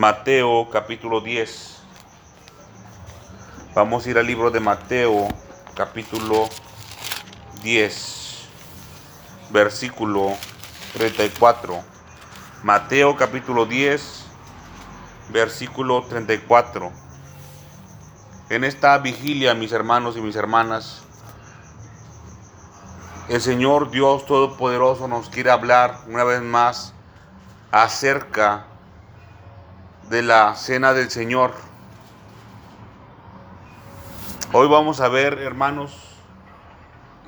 Mateo capítulo 10. Vamos a ir al libro de Mateo capítulo 10, versículo 34. Mateo capítulo 10, versículo 34. En esta vigilia, mis hermanos y mis hermanas, el Señor Dios Todopoderoso nos quiere hablar una vez más acerca de la cena del Señor. Hoy vamos a ver, hermanos,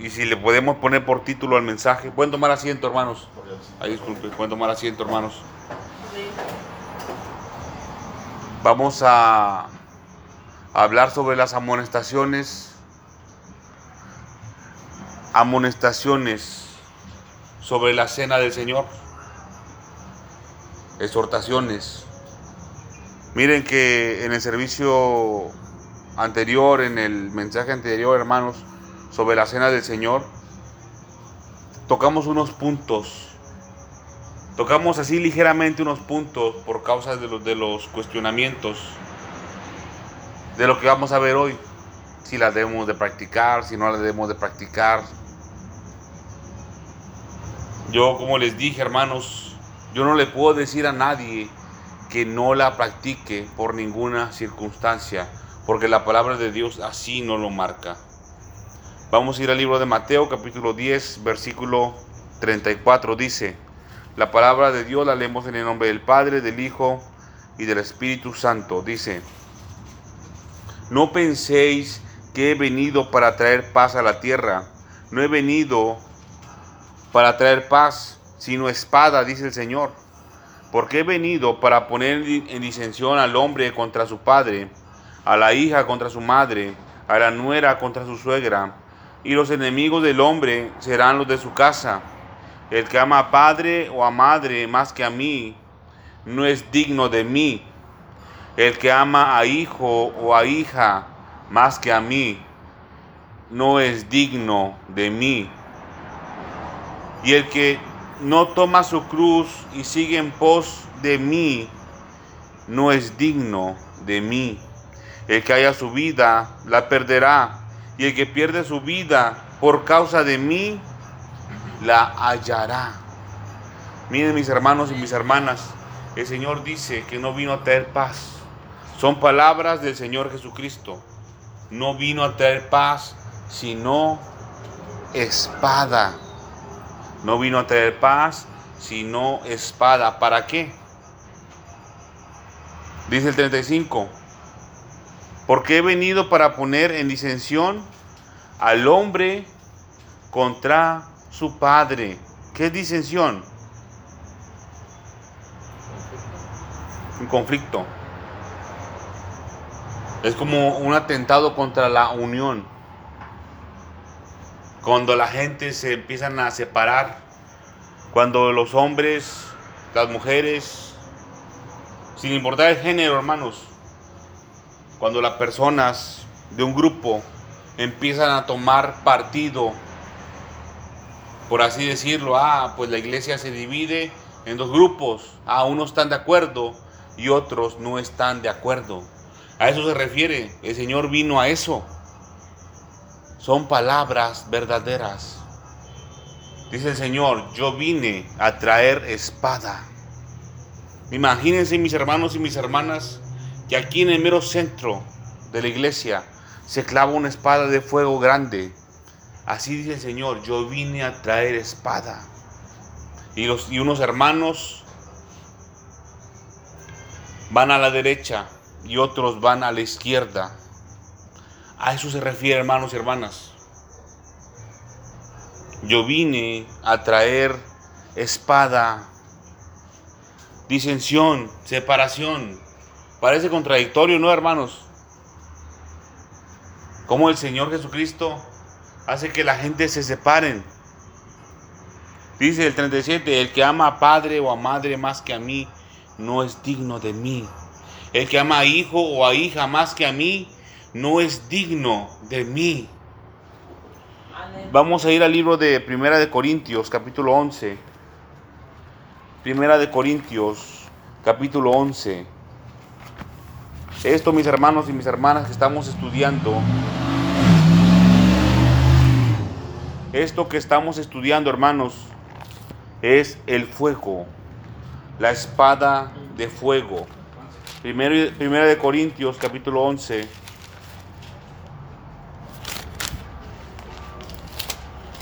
y si le podemos poner por título al mensaje, pueden tomar asiento, hermanos. Ahí disculpe, pueden tomar asiento, hermanos. Vamos a hablar sobre las amonestaciones, amonestaciones sobre la cena del Señor, exhortaciones. Miren que en el servicio anterior, en el mensaje anterior, hermanos, sobre la cena del Señor, tocamos unos puntos. Tocamos así ligeramente unos puntos por causa de los, de los cuestionamientos de lo que vamos a ver hoy. Si la debemos de practicar, si no la debemos de practicar. Yo, como les dije, hermanos, yo no le puedo decir a nadie que no la practique por ninguna circunstancia, porque la palabra de Dios así no lo marca. Vamos a ir al libro de Mateo capítulo 10, versículo 34. Dice, la palabra de Dios la leemos en el nombre del Padre, del Hijo y del Espíritu Santo. Dice, no penséis que he venido para traer paz a la tierra. No he venido para traer paz, sino espada, dice el Señor porque he venido para poner en disensión al hombre contra su padre, a la hija contra su madre, a la nuera contra su suegra, y los enemigos del hombre serán los de su casa. El que ama a padre o a madre más que a mí, no es digno de mí. El que ama a hijo o a hija más que a mí, no es digno de mí. Y el que no toma su cruz y sigue en pos de mí, no es digno de mí. El que haya su vida, la perderá. Y el que pierde su vida por causa de mí, la hallará. Miren mis hermanos y mis hermanas, el Señor dice que no vino a traer paz. Son palabras del Señor Jesucristo. No vino a traer paz, sino espada. No vino a traer paz, sino espada. ¿Para qué? Dice el 35. Porque he venido para poner en disensión al hombre contra su padre. ¿Qué es disensión? Un conflicto. Es como un atentado contra la unión cuando la gente se empiezan a separar, cuando los hombres, las mujeres, sin importar el género, hermanos, cuando las personas de un grupo empiezan a tomar partido, por así decirlo, ah, pues la iglesia se divide en dos grupos, ah, unos están de acuerdo y otros no están de acuerdo. A eso se refiere, el Señor vino a eso son palabras verdaderas. Dice el Señor, yo vine a traer espada. Imagínense mis hermanos y mis hermanas que aquí en el mero centro de la iglesia se clava una espada de fuego grande. Así dice el Señor, yo vine a traer espada. Y, y unos hermanos van a la derecha y otros van a la izquierda. A eso se refiere, hermanos y hermanas. Yo vine a traer espada, disensión, separación. Parece contradictorio, ¿no, hermanos? Como el Señor Jesucristo hace que la gente se separen. Dice el 37, el que ama a padre o a madre más que a mí, no es digno de mí. El que ama a hijo o a hija más que a mí, no es digno de mí. Vamos a ir al libro de Primera de Corintios, capítulo 11. Primera de Corintios, capítulo 11. Esto, mis hermanos y mis hermanas que estamos estudiando, esto que estamos estudiando, hermanos, es el fuego, la espada de fuego. Primero, primera de Corintios, capítulo 11.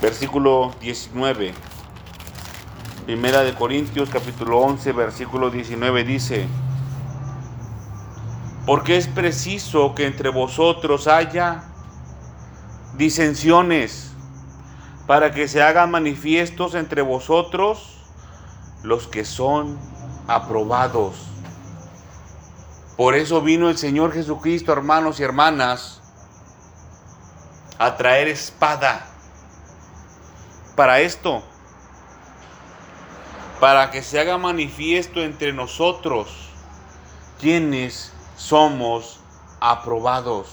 Versículo 19. Primera de Corintios, capítulo 11, versículo 19 dice, porque es preciso que entre vosotros haya disensiones, para que se hagan manifiestos entre vosotros los que son aprobados. Por eso vino el Señor Jesucristo, hermanos y hermanas, a traer espada. Para esto, para que se haga manifiesto entre nosotros quienes somos aprobados.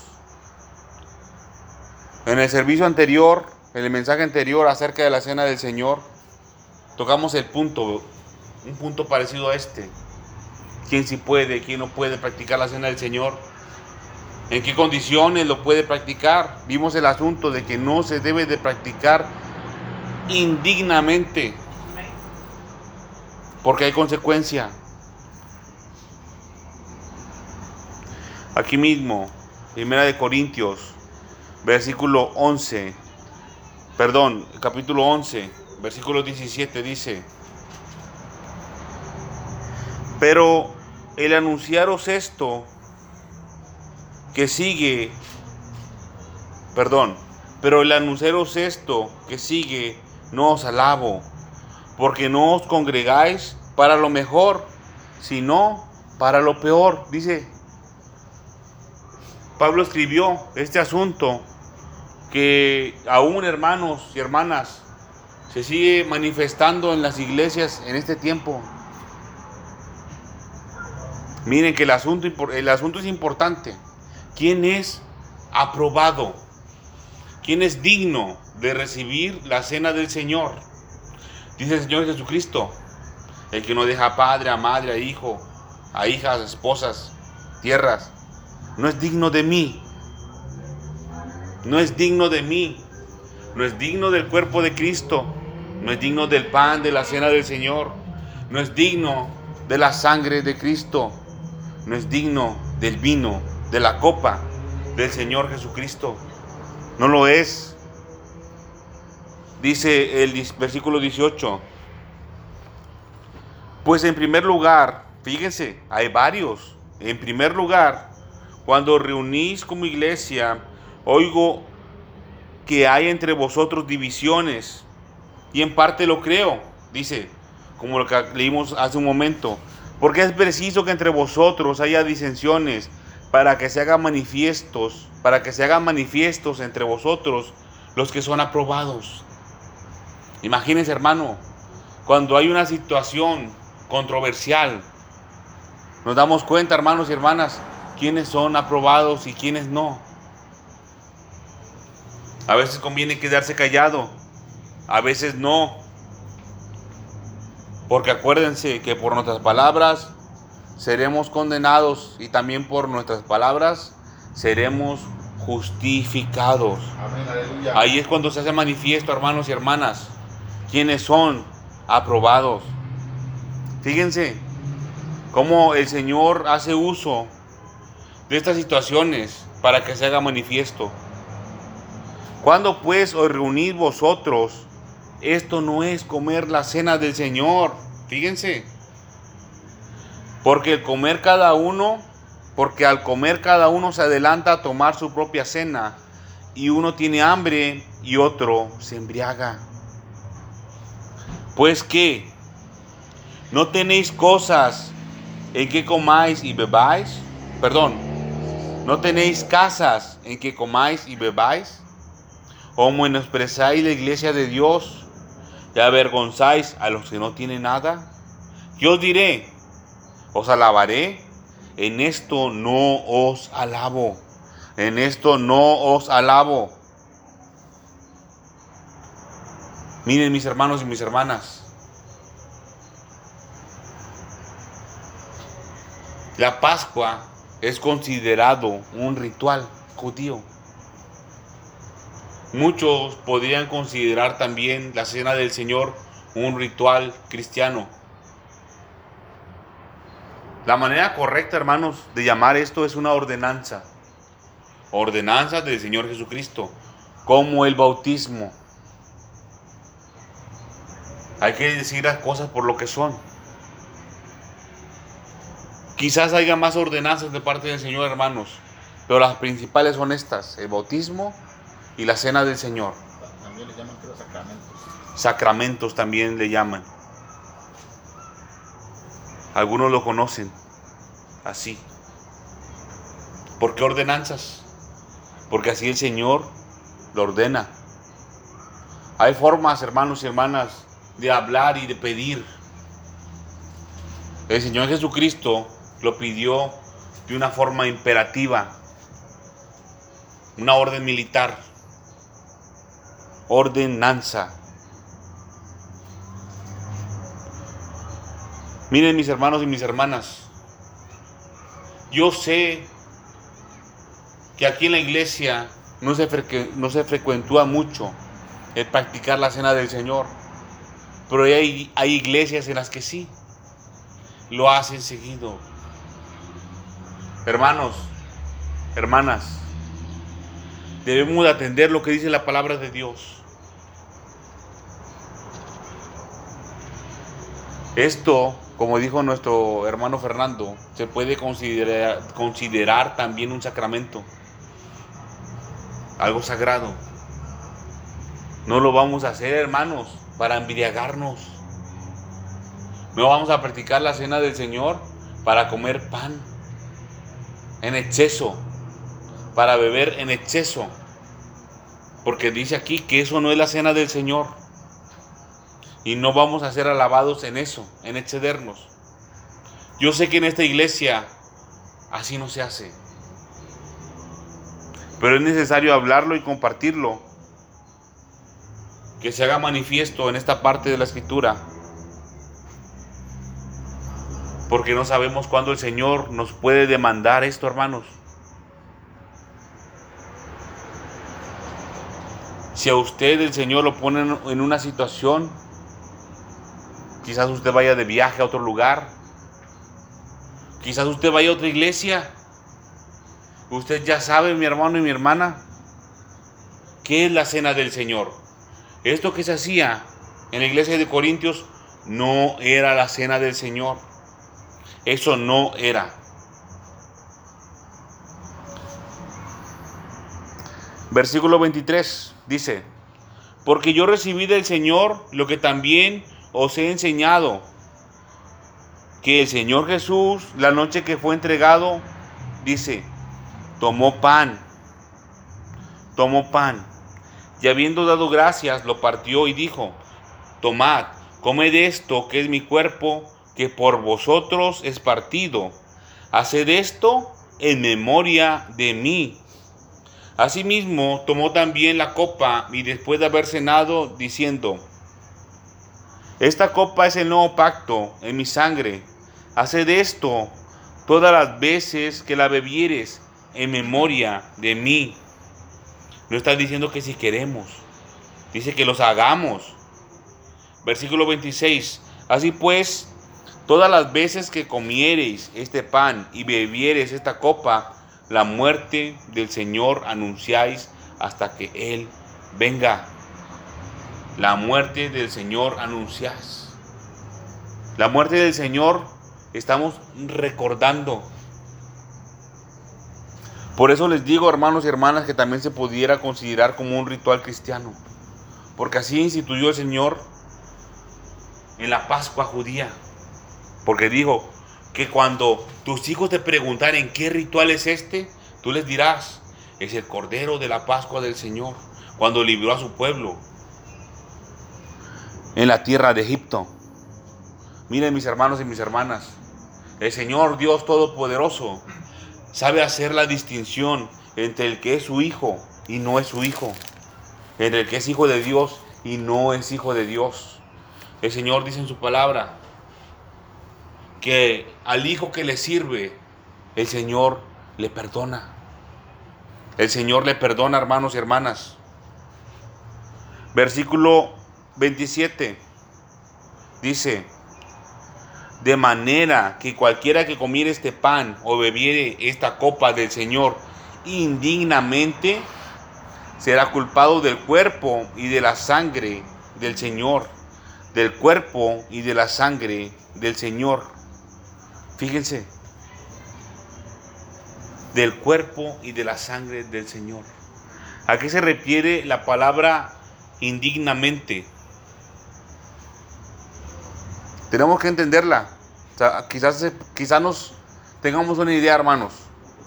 En el servicio anterior, en el mensaje anterior acerca de la cena del Señor, tocamos el punto, un punto parecido a este. ¿Quién sí puede, quién no puede practicar la cena del Señor? ¿En qué condiciones lo puede practicar? Vimos el asunto de que no se debe de practicar indignamente, porque hay consecuencia. Aquí mismo, Primera de Corintios, versículo 11, perdón, capítulo 11, versículo 17 dice, pero el anunciaros esto que sigue, perdón, pero el anunciaros esto que sigue, no os alabo, porque no os congregáis para lo mejor, sino para lo peor, dice Pablo escribió este asunto que aún hermanos y hermanas se sigue manifestando en las iglesias en este tiempo. Miren que el asunto, el asunto es importante. ¿Quién es aprobado? ¿Quién es digno de recibir la cena del Señor? Dice el Señor Jesucristo, el que no deja padre, a madre, a hijo, a hijas, esposas, tierras, no es digno de mí. No es digno de mí. No es digno del cuerpo de Cristo. No es digno del pan de la cena del Señor. No es digno de la sangre de Cristo. No es digno del vino, de la copa del Señor Jesucristo. No lo es. Dice el versículo 18. Pues en primer lugar, fíjense, hay varios. En primer lugar, cuando reunís como iglesia, oigo que hay entre vosotros divisiones, y en parte lo creo, dice, como lo que leímos hace un momento, porque es preciso que entre vosotros haya disensiones para que se hagan manifiestos, para que se hagan manifiestos entre vosotros los que son aprobados. Imagínense, hermano, cuando hay una situación controversial, nos damos cuenta, hermanos y hermanas, quiénes son aprobados y quiénes no. A veces conviene quedarse callado, a veces no. Porque acuérdense que por nuestras palabras seremos condenados y también por nuestras palabras seremos justificados. Ahí es cuando se hace manifiesto, hermanos y hermanas, quiénes son aprobados. Fíjense cómo el Señor hace uso de estas situaciones para que se haga manifiesto. Cuando pues os reunís vosotros, esto no es comer la cena del Señor, fíjense, porque el comer cada uno, porque al comer cada uno se adelanta a tomar su propia cena, y uno tiene hambre y otro se embriaga. Pues que, ¿no tenéis cosas en que comáis y bebáis? Perdón, ¿No tenéis casas en que comáis y bebáis? ¿O menosprezáis la iglesia de Dios y avergonzáis a los que no tienen nada? ¿Qué os diré? ¿Os alabaré? En esto no os alabo. En esto no os alabo. Miren mis hermanos y mis hermanas. La Pascua es considerado un ritual judío. Muchos podrían considerar también la cena del Señor un ritual cristiano. La manera correcta, hermanos, de llamar esto es una ordenanza. Ordenanza del Señor Jesucristo, como el bautismo. Hay que decir las cosas por lo que son. Quizás haya más ordenanzas de parte del Señor, hermanos, pero las principales son estas, el bautismo y la cena del Señor. También le llaman sacramentos. Sacramentos también le llaman. Algunos lo conocen así. ¿Por qué ordenanzas? Porque así el Señor lo ordena. Hay formas, hermanos y hermanas, de hablar y de pedir. El Señor Jesucristo lo pidió de una forma imperativa, una orden militar, ordenanza. Miren mis hermanos y mis hermanas, yo sé que aquí en la iglesia no se, no se frecuentúa mucho el practicar la cena del Señor, pero hay, hay iglesias en las que sí lo hacen seguido. Hermanos, hermanas, debemos atender lo que dice la palabra de Dios. Esto, como dijo nuestro hermano Fernando, se puede considerar, considerar también un sacramento, algo sagrado. No lo vamos a hacer, hermanos, para embriagarnos. No vamos a practicar la cena del Señor para comer pan en exceso, para beber en exceso. Porque dice aquí que eso no es la cena del Señor. Y no vamos a ser alabados en eso, en excedernos. Yo sé que en esta iglesia así no se hace. Pero es necesario hablarlo y compartirlo. Que se haga manifiesto en esta parte de la escritura porque no sabemos cuándo el Señor nos puede demandar esto, hermanos. Si a usted el Señor lo pone en una situación, quizás usted vaya de viaje a otro lugar, quizás usted vaya a otra iglesia. Usted ya sabe, mi hermano y mi hermana, qué es la cena del Señor. Esto que se hacía en la iglesia de Corintios no era la cena del Señor. Eso no era. Versículo 23 dice, porque yo recibí del Señor lo que también os he enseñado, que el Señor Jesús, la noche que fue entregado, dice, tomó pan, tomó pan, y habiendo dado gracias, lo partió y dijo, tomad, comed esto, que es mi cuerpo, que por vosotros es partido. Haced esto en memoria de mí. Asimismo, tomó también la copa y después de haber cenado, diciendo, Esta copa es el nuevo pacto en mi sangre. Haced esto todas las veces que la bebieres en memoria de mí. No está diciendo que si queremos, dice que los hagamos. Versículo 26. Así pues, Todas las veces que comiereis este pan y bebiereis esta copa, la muerte del Señor anunciáis hasta que Él venga. La muerte del Señor anunciáis. La muerte del Señor estamos recordando. Por eso les digo, hermanos y hermanas, que también se pudiera considerar como un ritual cristiano. Porque así instituyó el Señor en la Pascua judía. Porque dijo que cuando tus hijos te preguntaren qué ritual es este, tú les dirás, es el Cordero de la Pascua del Señor, cuando libró a su pueblo en la tierra de Egipto. Miren mis hermanos y mis hermanas, el Señor Dios Todopoderoso sabe hacer la distinción entre el que es su hijo y no es su hijo, entre el que es hijo de Dios y no es hijo de Dios. El Señor dice en su palabra, que al hijo que le sirve el Señor le perdona. El Señor le perdona, hermanos y hermanas. Versículo 27 dice, de manera que cualquiera que comiere este pan o bebiere esta copa del Señor indignamente, será culpado del cuerpo y de la sangre del Señor, del cuerpo y de la sangre del Señor. Fíjense, del cuerpo y de la sangre del Señor. ¿A qué se refiere la palabra indignamente? Tenemos que entenderla. quizás, quizás nos tengamos una idea, hermanos,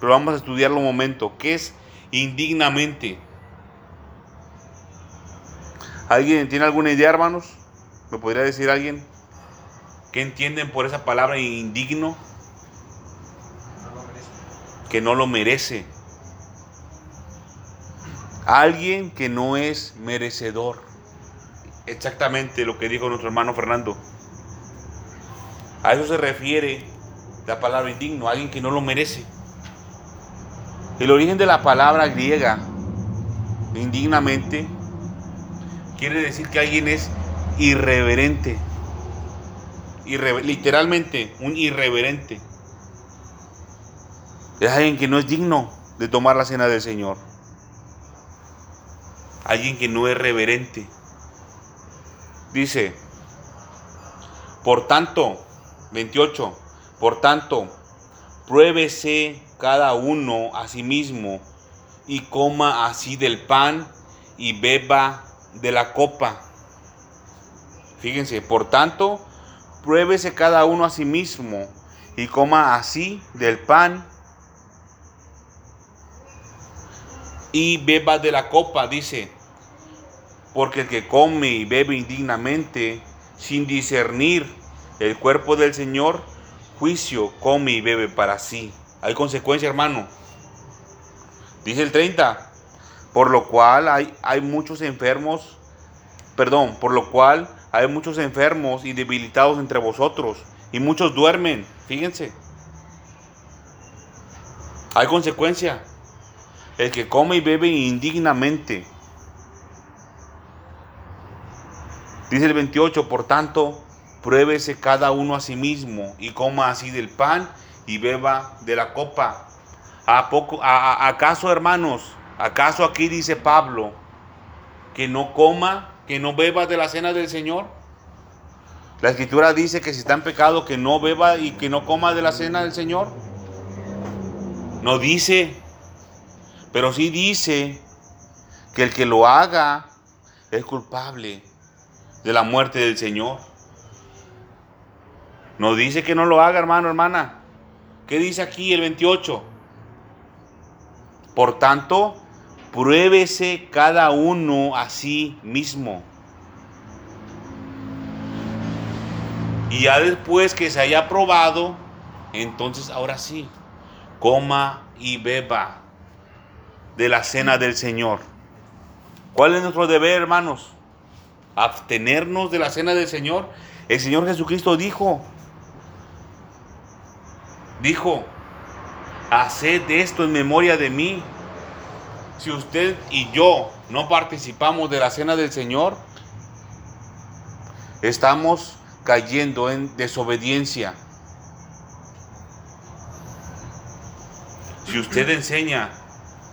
pero vamos a estudiarlo un momento. ¿Qué es indignamente? ¿Alguien tiene alguna idea, hermanos? ¿Me podría decir alguien? ¿Qué entienden por esa palabra indigno? Que no lo merece. Alguien que no es merecedor. Exactamente lo que dijo nuestro hermano Fernando. A eso se refiere la palabra indigno, alguien que no lo merece. El origen de la palabra griega, indignamente, quiere decir que alguien es irreverente. literalmente, un irreverente. Es alguien que no es digno de tomar la cena del Señor. Alguien que no es reverente. Dice, por tanto, 28, por tanto, pruébese cada uno a sí mismo y coma así del pan y beba de la copa. Fíjense, por tanto, pruébese cada uno a sí mismo y coma así del pan y beba de la copa, dice, porque el que come y bebe indignamente, sin discernir el cuerpo del Señor, juicio come y bebe para sí. Hay consecuencia, hermano. Dice el 30, por lo cual hay, hay muchos enfermos, perdón, por lo cual hay muchos enfermos y debilitados entre vosotros, y muchos duermen, fíjense. Hay consecuencia. El que come y bebe indignamente. Dice el 28, por tanto, pruébese cada uno a sí mismo y coma así del pan y beba de la copa. ¿A poco, ¿Acaso, hermanos, ¿Acaso aquí dice Pablo que no coma, que no beba de la cena del Señor? La escritura dice que si está en pecado, que no beba y que no coma de la cena del Señor. No dice, pero sí dice que el que lo haga es culpable de la muerte del Señor. No dice que no lo haga, hermano, hermana. ¿Qué dice aquí el 28? Por tanto, pruébese cada uno a sí mismo. Y ya después que se haya probado, entonces ahora sí, coma y beba de la cena del Señor. ¿Cuál es nuestro deber, hermanos? Abstenernos de la cena del Señor. El Señor Jesucristo dijo, dijo, haced esto en memoria de mí si usted y yo no participamos de la cena del Señor, estamos cayendo en desobediencia. Si usted enseña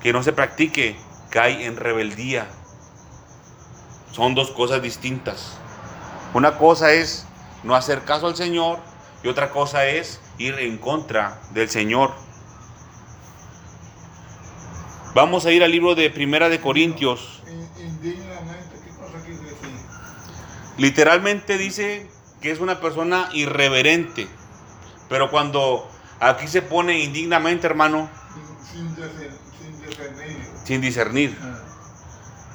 que no se practique, cae en rebeldía. Son dos cosas distintas. Una cosa es no hacer caso al Señor y otra cosa es ir en contra del Señor. Vamos a ir al libro de Primera de Corintios. Literalmente dice que es una persona irreverente. Pero cuando aquí se pone indignamente, hermano. Sin, discernir. Sin discernir.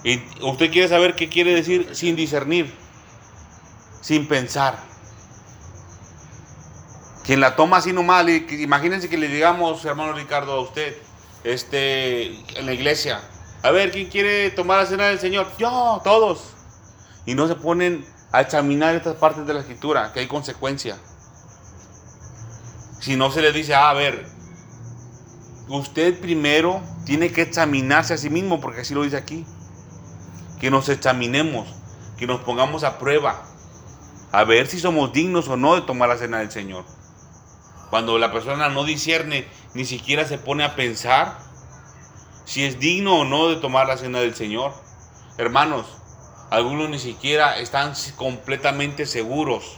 Y usted quiere saber qué quiere decir sin discernir. Sin pensar. Quien la toma así nomás, imagínense que le digamos, hermano Ricardo, a usted este, en la iglesia. A ver, ¿quién quiere tomar la cena del Señor? Yo, todos. Y no se ponen a examinar estas partes de la escritura, que hay consecuencia. Si no se les dice, ah, a ver, usted primero tiene que examinarse a sí mismo, porque así lo dice aquí. Que nos examinemos, que nos pongamos a prueba, a ver si somos dignos o no de tomar la cena del Señor. Cuando la persona no discierne, ni siquiera se pone a pensar si es digno o no de tomar la cena del Señor. Hermanos, algunos ni siquiera están completamente seguros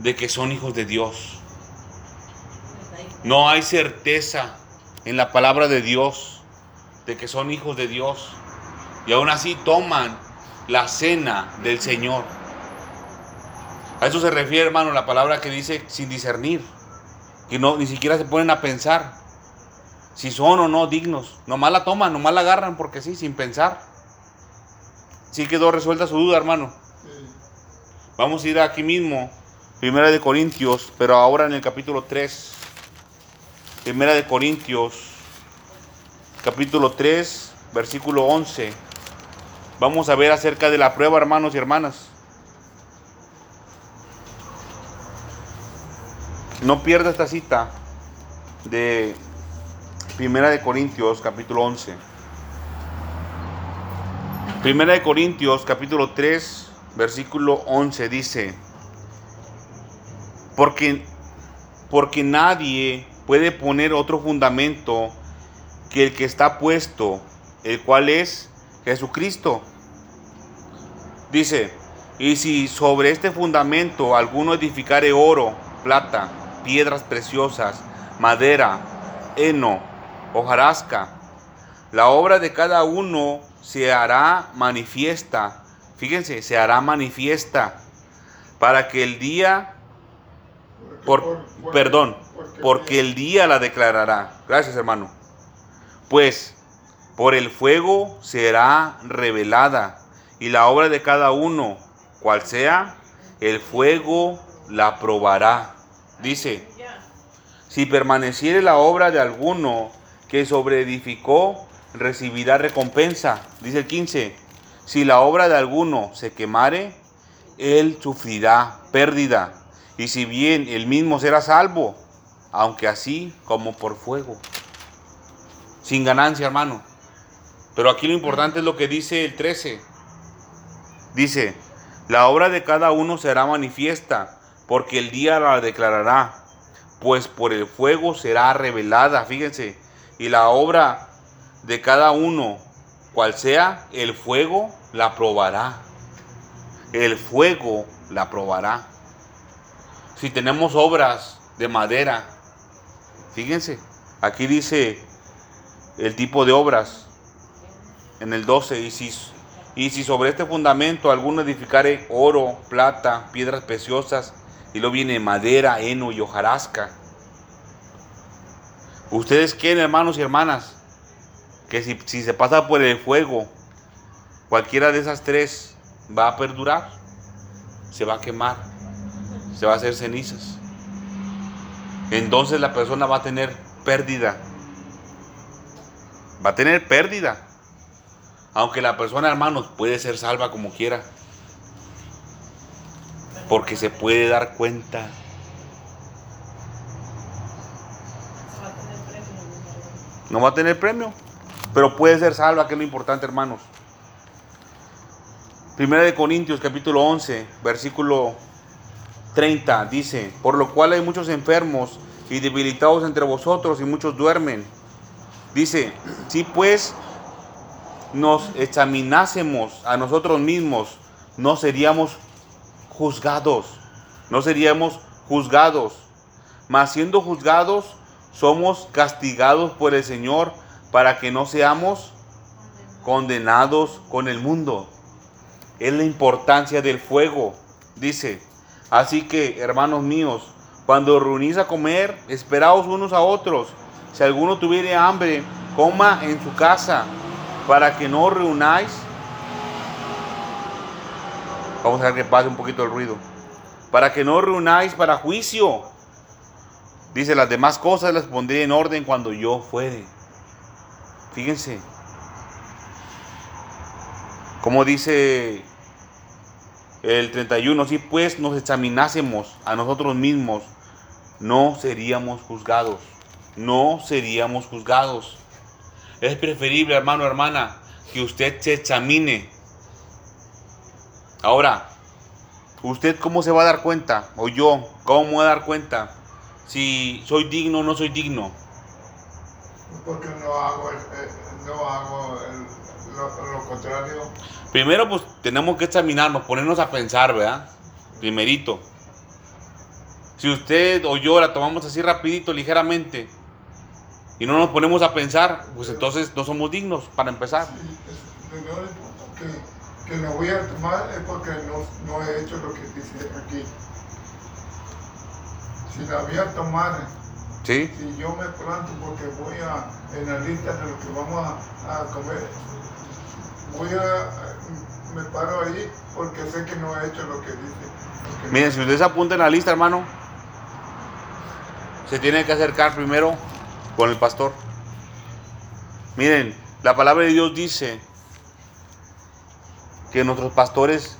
de que son hijos de Dios. No hay certeza en la palabra de Dios de que son hijos de Dios. Y aún así toman la cena del Señor. A eso se refiere, hermano, la palabra que dice sin discernir. Que no, ni siquiera se ponen a pensar si son o no dignos. Nomás la toman, nomás la agarran porque sí, sin pensar. Sí quedó resuelta su duda, hermano. Vamos a ir aquí mismo, Primera de Corintios, pero ahora en el capítulo 3. Primera de Corintios, capítulo 3, versículo 11. Vamos a ver acerca de la prueba, hermanos y hermanas. No pierda esta cita de Primera de Corintios, capítulo 11. Primera de Corintios, capítulo 3, versículo 11 dice, porque, porque nadie puede poner otro fundamento que el que está puesto, el cual es Jesucristo. Dice, y si sobre este fundamento alguno edificare oro, plata, piedras preciosas, madera, heno, hojarasca, la obra de cada uno se hará manifiesta. Fíjense, se hará manifiesta para que el día, por, perdón, porque el día la declarará. Gracias, hermano. Pues por el fuego será revelada y la obra de cada uno, cual sea, el fuego la probará. Dice, si permaneciere la obra de alguno que sobreedificó, recibirá recompensa. Dice el 15, si la obra de alguno se quemare, él sufrirá pérdida. Y si bien él mismo será salvo, aunque así como por fuego. Sin ganancia, hermano. Pero aquí lo importante es lo que dice el 13. Dice, la obra de cada uno será manifiesta, porque el día la declarará, pues por el fuego será revelada, fíjense, y la obra de cada uno, cual sea, el fuego la probará. El fuego la probará. Si tenemos obras de madera, fíjense, aquí dice el tipo de obras en el 12, y si, y si sobre este fundamento alguno edificare oro, plata, piedras preciosas, y luego viene madera, heno y hojarasca. Ustedes quieren, hermanos y hermanas, que si, si se pasa por el fuego, cualquiera de esas tres va a perdurar, se va a quemar, se va a hacer cenizas. Entonces la persona va a tener pérdida. Va a tener pérdida. Aunque la persona, hermanos, puede ser salva como quiera. Porque se puede dar cuenta. No va a tener premio. Pero puede ser salva, que es lo importante, hermanos. Primera de Corintios, capítulo 11, versículo 30, dice, por lo cual hay muchos enfermos y debilitados entre vosotros y muchos duermen. Dice, si pues nos examinásemos a nosotros mismos, no seríamos juzgados, no seríamos juzgados, mas siendo juzgados, somos castigados por el Señor para que no seamos condenados con el mundo. Es la importancia del fuego, dice. Así que, hermanos míos, cuando reunís a comer, esperaos unos a otros. Si alguno tuviere hambre, coma en su casa, para que no reunáis. Vamos a ver que pase un poquito el ruido. Para que no reunáis para juicio. Dice, las demás cosas las pondré en orden cuando yo fuere. Fíjense. Como dice el 31, si pues nos examinásemos a nosotros mismos, no seríamos juzgados. no seríamos juzgados. Es preferible, hermano, hermana, que usted se examine. Ahora, ¿usted cómo se va a dar cuenta? O yo, ¿cómo me voy a dar cuenta? Si soy digno o no soy digno. Porque no hago, el, eh, no hago el- lo, lo contrario. Primero, pues tenemos que examinarnos, ponernos a pensar, ¿verdad? Primerito. Si usted o yo la tomamos así rapidito, ligeramente, y no nos ponemos a pensar, pues entonces no somos dignos para empezar. Sí, es- Primero que, me voy a tomar es porque no, no he hecho lo que dice aquí. Si la voy a tomar, ¿Sí? si yo me planto porque voy a, en la lista de lo que vamos a, a comer, voy a, me paro ahí porque sé que no he hecho lo que dice. Miren, si usted se apunta en la lista, hermano, se tiene que acercar primero con el pastor. Miren, la palabra de Dios dice que nuestros pastores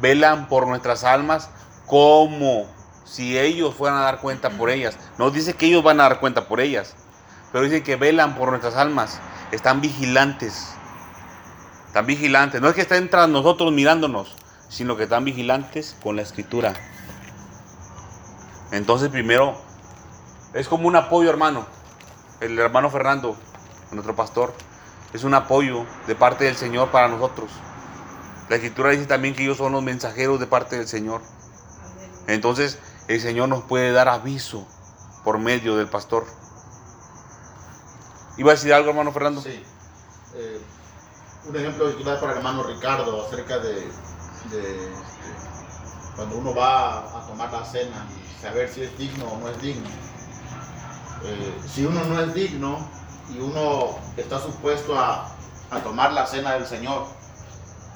velan por nuestras almas como si ellos fueran a dar cuenta por ellas. No dice que ellos van a dar cuenta por ellas, pero dice que velan por nuestras almas. Están vigilantes. Están vigilantes. No es que estén tras nosotros mirándonos, sino que están vigilantes con la escritura. Entonces primero es como un apoyo, hermano. El hermano Fernando, nuestro pastor, es un apoyo de parte del Señor para nosotros. La escritura dice también que ellos son los mensajeros de parte del Señor. Entonces el Señor nos puede dar aviso por medio del pastor. ¿Iba a decir algo, hermano Fernando? Sí. Eh, un ejemplo que da para el hermano Ricardo acerca de, este, cuando uno va a tomar la cena y saber si es digno o no es digno. Eh, si uno no es digno y uno está supuesto a tomar la cena del Señor,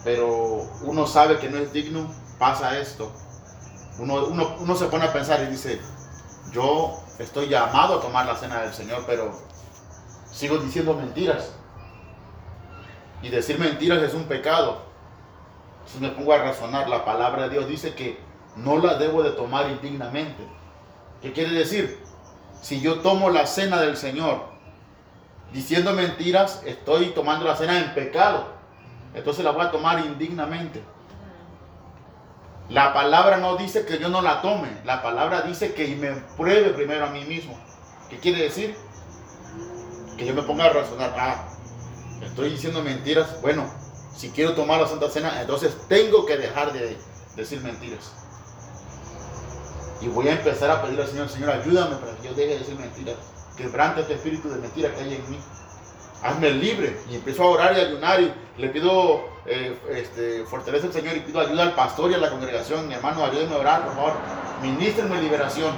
pero uno sabe que no es digno, pasa esto. Uno, uno, uno se pone a pensar y dice, yo estoy llamado a tomar la cena del Señor, pero sigo diciendo mentiras. Y decir mentiras es un pecado. Si me pongo a razonar, la palabra de Dios dice que no la debo de tomar indignamente. ¿Qué quiere decir? Si yo tomo la cena del Señor diciendo mentiras, estoy tomando la cena en pecado. Entonces la voy a tomar indignamente. La palabra no dice que yo no la tome. La palabra dice que me pruebe primero a mí mismo. ¿Qué quiere decir? Que yo me ponga a razonar. Ah, estoy diciendo mentiras. Bueno, si quiero tomar la Santa Cena, entonces tengo que dejar de decir mentiras. Y voy a empezar a pedir al Señor, Señor, ayúdame para que yo deje de decir mentiras. Quebrante este espíritu de mentira que hay en mí. Hazme libre. Y empiezo a orar y a ayunar y le pido, eh, este, fortaleza al Señor y pido ayuda al pastor y a la congregación. Mi hermano, ayúdenme a orar, por favor. Ministrenme liberación.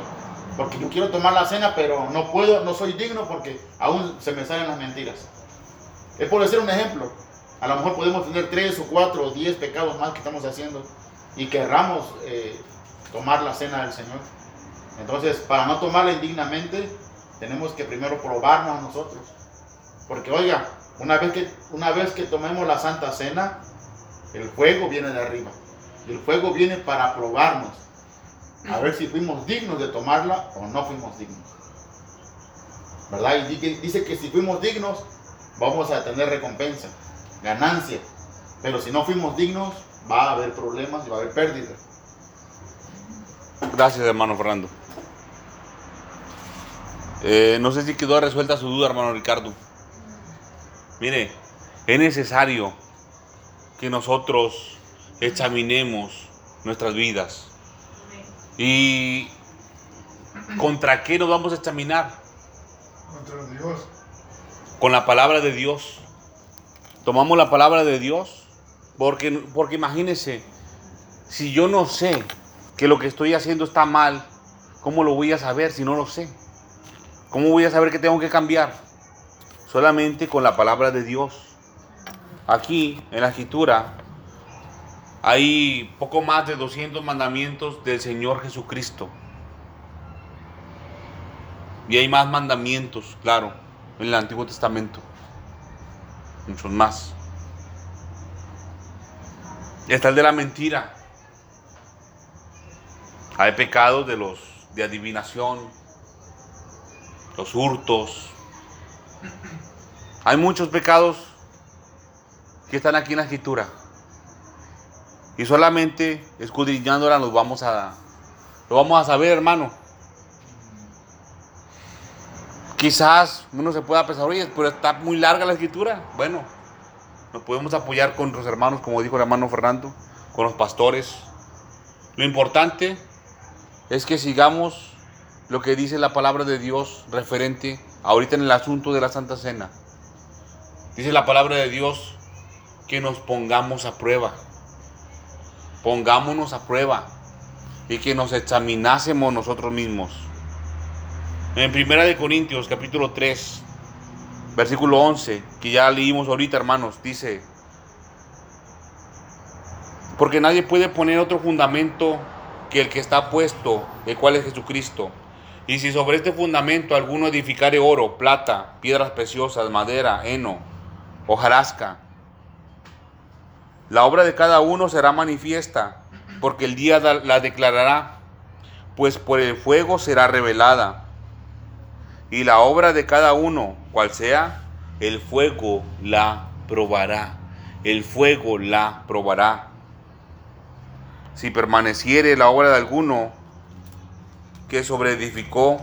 Porque yo quiero tomar la cena, pero no puedo, no soy digno porque aún se me salen las mentiras. Es por decir un ejemplo. A lo mejor podemos tener tres o cuatro o diez pecados más que estamos haciendo y querramos eh, tomar la cena del Señor. Entonces, para no tomarla indignamente, tenemos que primero probarnos a nosotros. Porque oiga, una vez que, una vez que tomemos la Santa Cena, el fuego viene de arriba. Y el fuego viene para probarnos. A ver si fuimos dignos de tomarla o no fuimos dignos. ¿Verdad? Y di- dice que si fuimos dignos, vamos a tener recompensa, ganancia. Pero si no fuimos dignos, va a haber problemas y va a haber pérdidas. Gracias, hermano Fernando. Eh, no sé si quedó resuelta su duda, hermano Ricardo. Mire, es necesario que nosotros examinemos nuestras vidas. ¿Y contra qué nos vamos a examinar? Contra Dios. Con la palabra de Dios. Tomamos la palabra de Dios. Porque, porque imagínense, si yo no sé que lo que estoy haciendo está mal, ¿cómo lo voy a saber si no lo sé? ¿Cómo voy a saber que tengo que cambiar? Solamente con la palabra de Dios. Aquí, en la escritura, hay poco más de 200 mandamientos del Señor Jesucristo. Y hay más mandamientos, claro, en el Antiguo Testamento. Muchos más. Está el de la mentira. Hay pecados de los de adivinación, los hurtos. Hay muchos pecados que están aquí en la escritura. Y solamente escudriñándola vamos a lo vamos a saber, hermano. Quizás uno se pueda pensar, oye, pero está muy larga la escritura. Bueno, nos podemos apoyar con los hermanos, como dijo el hermano Fernando, con los pastores. Lo importante es que sigamos lo que dice la palabra de Dios referente ahorita en el asunto de la Santa Cena. Dice la palabra de Dios que nos pongamos a prueba. Pongámonos a prueba y que nos examinásemos nosotros mismos. En Primera de Corintios capítulo 3, versículo 11, que ya leímos ahorita, hermanos, dice, porque nadie puede poner otro fundamento que el que está puesto, el cual es Jesucristo. Y si sobre este fundamento alguno edificare oro, plata, piedras preciosas, madera, heno, hojarasca, la obra de cada uno será manifiesta, porque el día la declarará, pues por el fuego será revelada. Y la obra de cada uno, cual sea, el fuego la probará. El fuego la probará. Si permaneciere la obra de alguno que sobreedificó,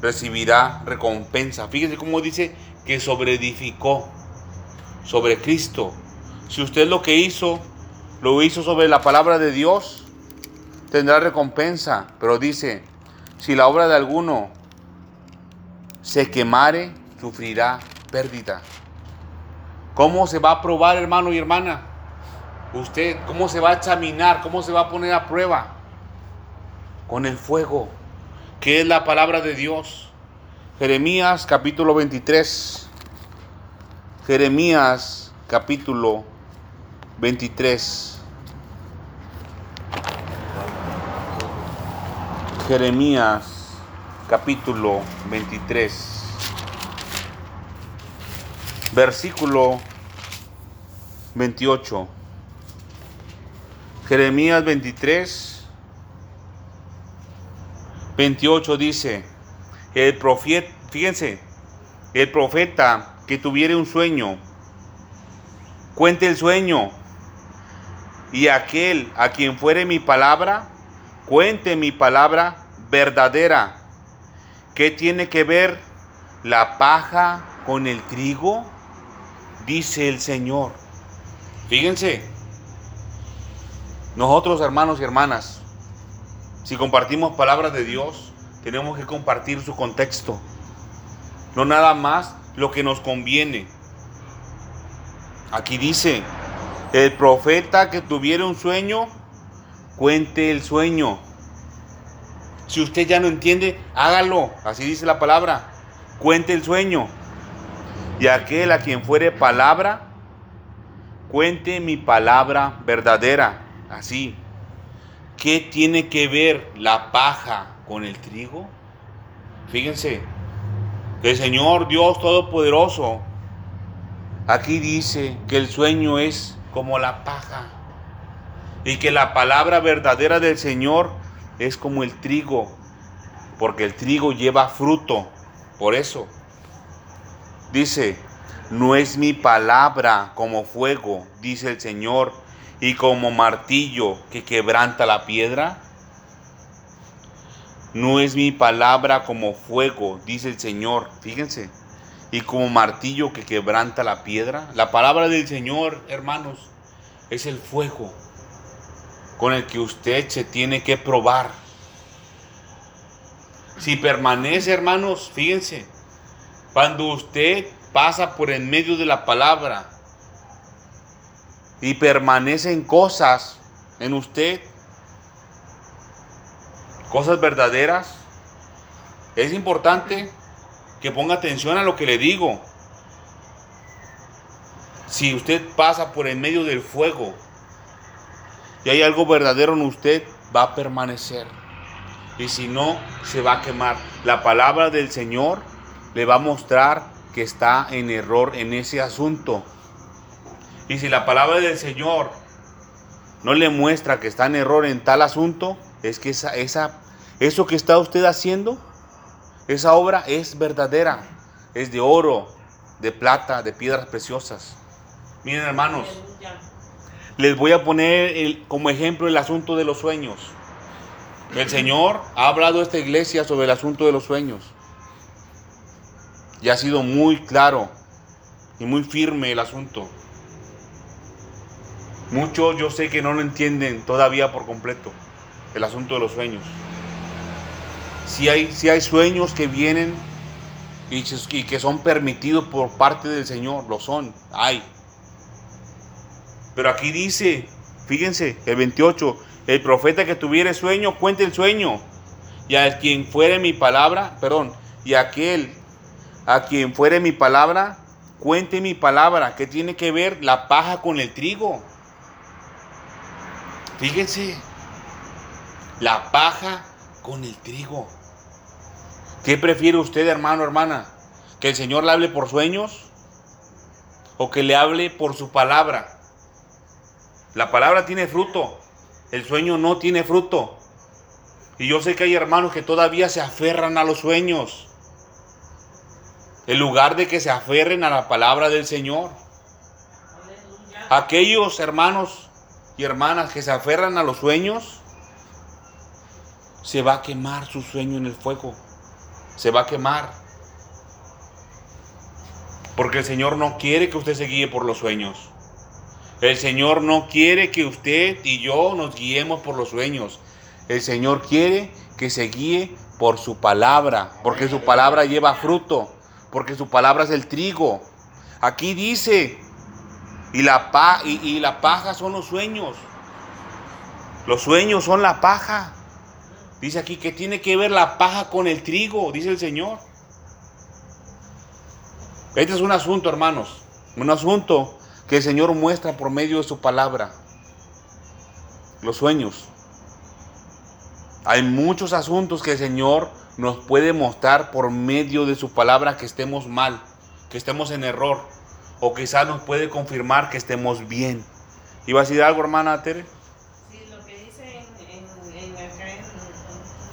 recibirá recompensa. Fíjese cómo dice que sobreedificó sobre Cristo. Si usted lo que hizo lo hizo sobre la palabra de Dios, tendrá recompensa. Pero dice, si la obra de alguno se quemare, sufrirá pérdida. ¿Cómo se va a probar, hermano y hermana? Usted, ¿cómo se va a examinar? ¿Cómo se va a poner a prueba? Con el fuego, que es la palabra de Dios. Jeremías capítulo 23. Jeremías capítulo 23. Jeremías capítulo 23, versículo 28. Jeremías 23, 28 dice, el profeta, fíjense, el profeta que tuviere un sueño, cuente el sueño, y aquel a quien fuere mi palabra, cuente mi palabra verdadera. ¿Qué tiene que ver la paja con el trigo? Dice el Señor. Fíjense, nosotros hermanos y hermanas, si compartimos palabras de Dios, tenemos que compartir su contexto. No nada más lo que nos conviene. Aquí dice, el profeta que tuviera un sueño, cuente el sueño. Si usted ya no entiende, hágalo. Así dice la palabra. Cuente el sueño. Y aquel a quien fuere palabra, cuente mi palabra verdadera. Así. ¿Qué tiene que ver la paja con el trigo? Fíjense, el Señor Dios Todopoderoso aquí dice que el sueño es como la paja y que la palabra verdadera del Señor es como el trigo, porque el trigo lleva fruto. Por eso dice, no es mi palabra como fuego, dice el Señor, y como martillo que quebranta la piedra. No es mi palabra como fuego, dice el Señor. Fíjense. Y como martillo que quebranta la piedra. La palabra del Señor, hermanos, es el fuego con el que usted se tiene que probar. Si permanece, hermanos, fíjense, cuando usted pasa por en medio de la palabra y permanecen cosas en usted, cosas verdaderas, es importante que ponga atención a lo que le digo. Si usted pasa por en medio del fuego, y hay algo verdadero en usted, va a permanecer. Y si no, se va a quemar. La palabra del Señor le va a mostrar que está en error en ese asunto. Y si la palabra del Señor no le muestra que está en error en tal asunto, es que esa, esa, eso que está usted haciendo Esa obra es verdadera, es de oro, de plata, de piedras preciosas. Miren hermanos, les voy a poner como ejemplo el asunto de los sueños. El Señor ha hablado a esta iglesia sobre el asunto de los sueños. Y ha sido muy claro y muy firme el asunto. Muchos yo sé que no lo entienden todavía por completo, el asunto de los sueños. Si hay, si hay sueños que vienen y, que son permitidos por parte del Señor, lo son, hay. Pero aquí dice, fíjense, el 28, el profeta que tuviere sueño, cuente el sueño. Y a quien fuere mi palabra, perdón, y aquel a quien fuere mi palabra, cuente mi palabra. ¿Qué tiene que ver la paja con el trigo? Fíjense, la paja con el trigo. ¿Qué prefiere usted, hermano, hermana? ¿Que el Señor le hable por sueños? ¿O que le hable por su palabra? La palabra tiene fruto, el sueño no tiene fruto. Y yo sé que hay hermanos que todavía se aferran a los sueños. En lugar de que se aferren a la palabra del Señor. Aquellos hermanos y hermanas que se aferran a los sueños, se va a quemar su sueño en el fuego. Se va a quemar. Porque el Señor no quiere que usted se guíe por los sueños. El Señor no quiere que usted y yo nos guiemos por los sueños. El Señor quiere que se guíe por su palabra, porque su palabra lleva fruto, porque su palabra es el trigo. Aquí dice, y la, pa- y, la paja son los sueños. Los sueños son la paja. Dice aquí que tiene que ver la paja con el trigo, dice el Señor. Este es un asunto, hermanos. Un asunto que el Señor muestra por medio de su palabra. Los sueños. Hay muchos asuntos que el Señor nos puede mostrar por medio de su palabra que estemos mal, que estemos en error, o quizás nos puede confirmar que estemos bien. ¿Iba a decir algo, hermana Tere? Sí, lo que dice en, en, en acá en,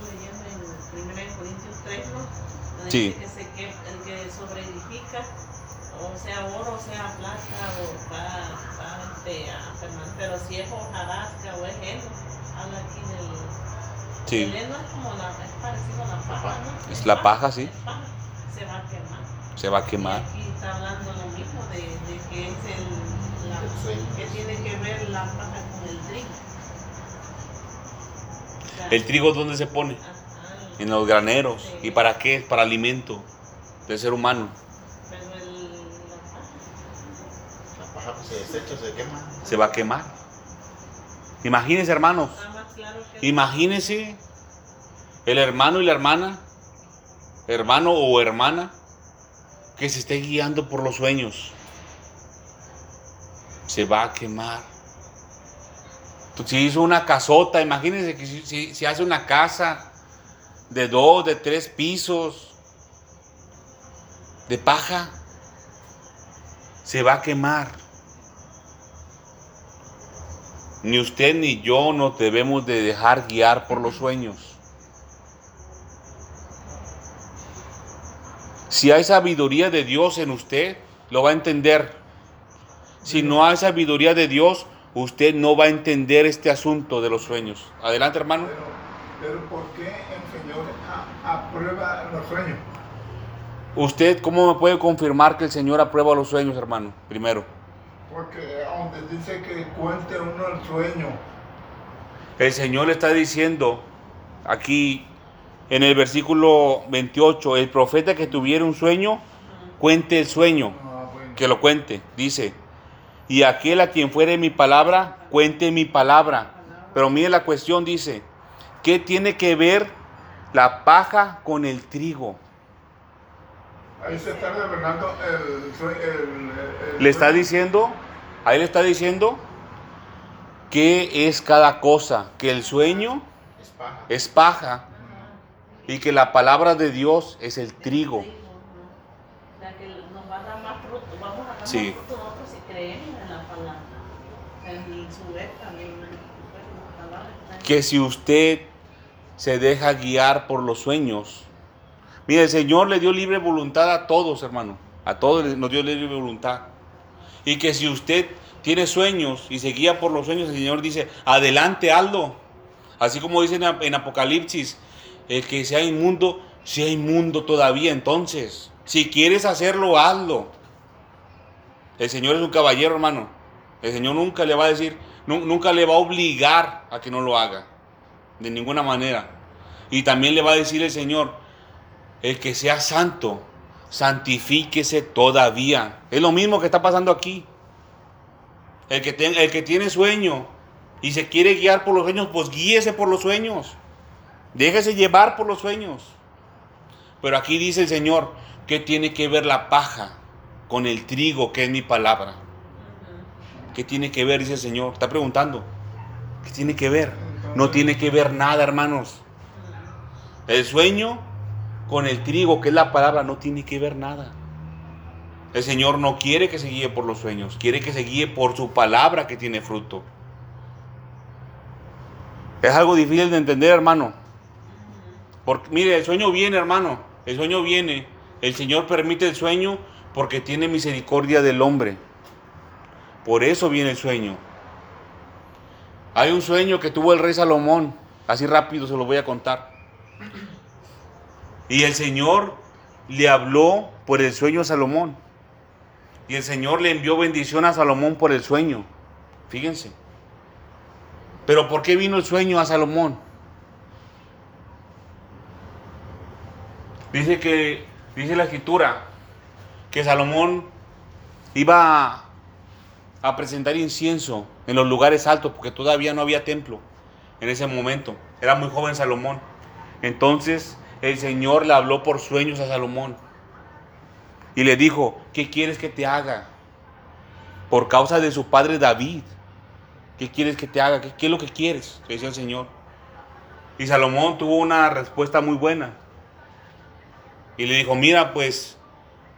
leyendo en 1 Corintios 3, ¿no? Donde Sí. dice que, se, que el que sobreedifica, o sea oro, o sea plata, o va, va este, a pero si es hojarasca o es heno, habla aquí del... Sí. El heno es como la, es parecido a la paja, ¿no? Es la paja, sí. Es paja, se va a quemar. Se va a Y quemar. aquí está hablando lo mismo de, de que es el, la, que tiene que ver la paja con el trigo. O sea, ¿El trigo dónde se pone? ajá, En los graneros. ¿Y para qué? Para alimento del ser humano. Pero el, la paja, La paja pues, se desecha, se quema. Se va a quemar. Imagínense, hermanos. claro Imagínense el hermano y la hermana, hermano o hermana, que se esté guiando por los sueños. Se va a quemar. Tú, Si hizo una casota, imagínense que si hace una casa de dos, de tres pisos, de paja, se va a quemar. Ni usted ni yo nos debemos de dejar guiar por los sueños. Si hay sabiduría de Dios en usted, lo va a entender. Si no hay sabiduría de Dios, usted no va a entender este asunto de los sueños. Adelante, hermano. Pero, pero ¿por qué el Señor aprueba los sueños? ¿Usted cómo me puede confirmar que el Señor aprueba los sueños, hermano? Primero. Porque donde dice que cuente uno el sueño, El Señor le está diciendo aquí en el versículo 28, el profeta que tuviera un sueño, cuente el sueño. ah, que lo cuente, dice. Y aquel a quien fuere mi palabra, cuente mi palabra. Pero mire la cuestión, dice, ¿qué tiene que ver la paja con el trigo? ahí se está revelando el, el, el Le está diciendo, ahí le está diciendo qué es cada cosa, que el sueño Es paja. es paja y que la palabra de Dios es el trigo. La que nos va a dar más fruto, vamos a dar Sí. más fruto nosotros si creemos en la palabra. En su vez también, en- Que si usted se deja guiar por los sueños, Mire, el Señor le dio libre voluntad a todos, hermano. A todos nos dio libre voluntad. Y que si usted tiene sueños y se guía por los sueños, el Señor dice, adelante, hazlo. Así como dice en Apocalipsis, el que sea inmundo, sea inmundo todavía. Entonces, si quieres hacerlo, hazlo. El Señor es un caballero, hermano. El Señor nunca le va a decir, nunca le va a obligar a que no lo haga. De ninguna manera. Y también le va a decir el Señor, el que sea santo, santifíquese todavía. Es lo mismo que está pasando aquí. El que, el que tiene sueño y se quiere guiar por los sueños, pues guíese por los sueños. Déjese llevar por los sueños. Pero aquí dice el Señor que tiene que ver la paja con el trigo, que es mi palabra. ¿Qué tiene que ver? Dice el Señor. Está preguntando. ¿Qué tiene que ver? No tiene que ver nada, hermanos. El sueño con el trigo, que es la palabra, no tiene que ver nada. El Señor no quiere que se guíe por los sueños, quiere que se guíe por su palabra que tiene fruto. Es algo difícil de entender, hermano. Mire, el sueño viene, hermano. El sueño viene. El Señor permite el sueño porque tiene misericordia del hombre. Por eso viene el sueño. Hay un sueño que tuvo el rey Salomón. Así rápido se lo voy a contar. Y el Señor le habló por el sueño a Salomón. Y el Señor le envió bendición a Salomón por el sueño. Fíjense. Pero ¿por qué vino el sueño a Salomón? Dice que, dice la escritura, que Salomón iba a presentar incienso en los lugares altos porque todavía no había templo en ese momento. Era muy joven Salomón. Entonces el Señor le habló por sueños a Salomón y le dijo, ¿qué quieres que te haga? Por causa de su padre David. ¿Qué quieres que te haga? ¿Qué, es lo que quieres? Le decía el Señor. Y Salomón tuvo una respuesta muy buena. Y le dijo, mira, pues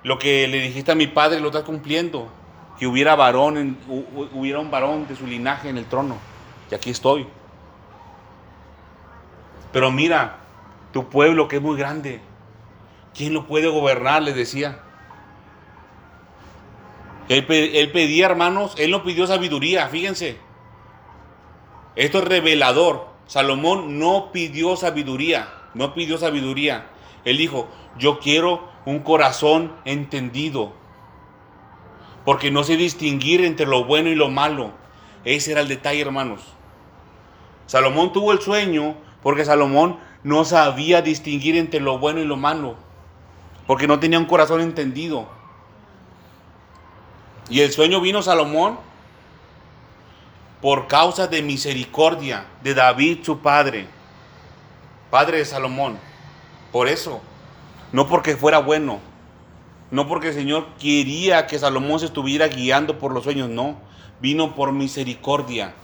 lo que le dijiste a mi padre lo estás cumpliendo. Que hubiera varón, hubiera un varón de su linaje en el trono. Y aquí estoy. Pero mira, tu pueblo que es muy grande, ¿quién lo puede gobernar? Le decía. Él, pedía, hermanos, él no pidió sabiduría, fíjense. Esto es revelador. Salomón no pidió sabiduría, no pidió sabiduría. Él dijo, yo quiero un corazón entendido, porque no sé distinguir entre lo bueno y lo malo. Ese era el detalle, hermanos. Salomón tuvo el sueño porque Salomón no sabía distinguir entre lo bueno y lo malo, porque no tenía un corazón entendido. Y el sueño vino Salomón por causa de misericordia de David su padre, padre de Salomón. Por eso, no porque fuera bueno, no porque el Señor quería que Salomón se estuviera guiando por los sueños, no, vino por misericordia.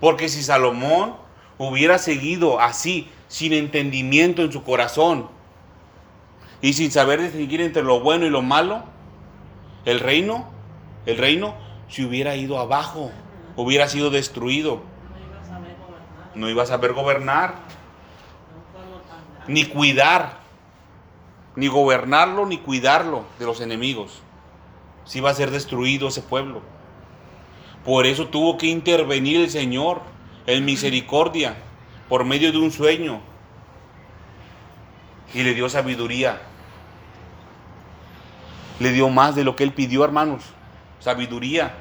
Porque si Salomón hubiera seguido así, sin entendimiento en su corazón y sin saber distinguir entre lo bueno y lo malo, el reino, el reino se hubiera ido abajo, hubiera sido destruido. No iba a saber gobernar, ni cuidar, ni gobernarlo, ni cuidarlo de los enemigos. Si iba a ser destruido ese pueblo. Por eso tuvo que intervenir el Señor en misericordia por medio de un sueño y le dio sabiduría. Le dio más de lo que él pidió, hermanos. Sabiduría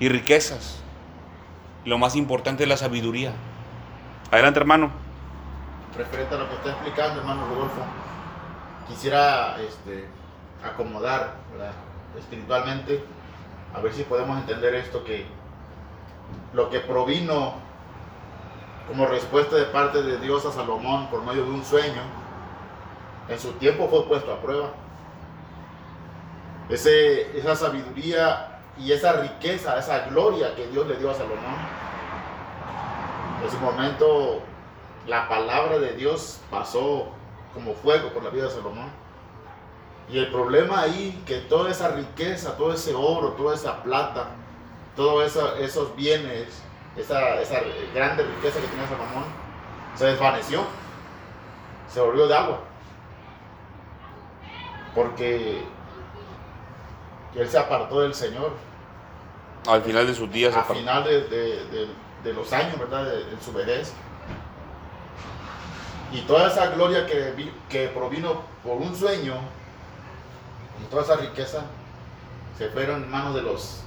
y riquezas. Lo más importante es la sabiduría. Adelante, hermano. Referente a lo que está explicando, hermano Rodolfo, quisiera este, acomodar espiritualmente, a ver si podemos entender esto, que lo que provino como respuesta de parte de Dios a Salomón por medio de un sueño, en su tiempo fue puesto a prueba. Esa sabiduría y esa riqueza, esa gloria que Dios le dio a Salomón, en ese momento la palabra de Dios pasó como fuego por la vida de Salomón. Y el problema ahí, que toda esa riqueza, todo ese oro, toda esa plata, todos esos bienes esa, esa grande riqueza que tenía Salomón, se desvaneció, se volvió de agua. porque él se apartó del Señor Al final de sus días, al final de, de- de- de los años, ¿verdad? De su vejez. Y toda esa gloria que, que provino por un sueño y toda esa riqueza se fueron en manos de los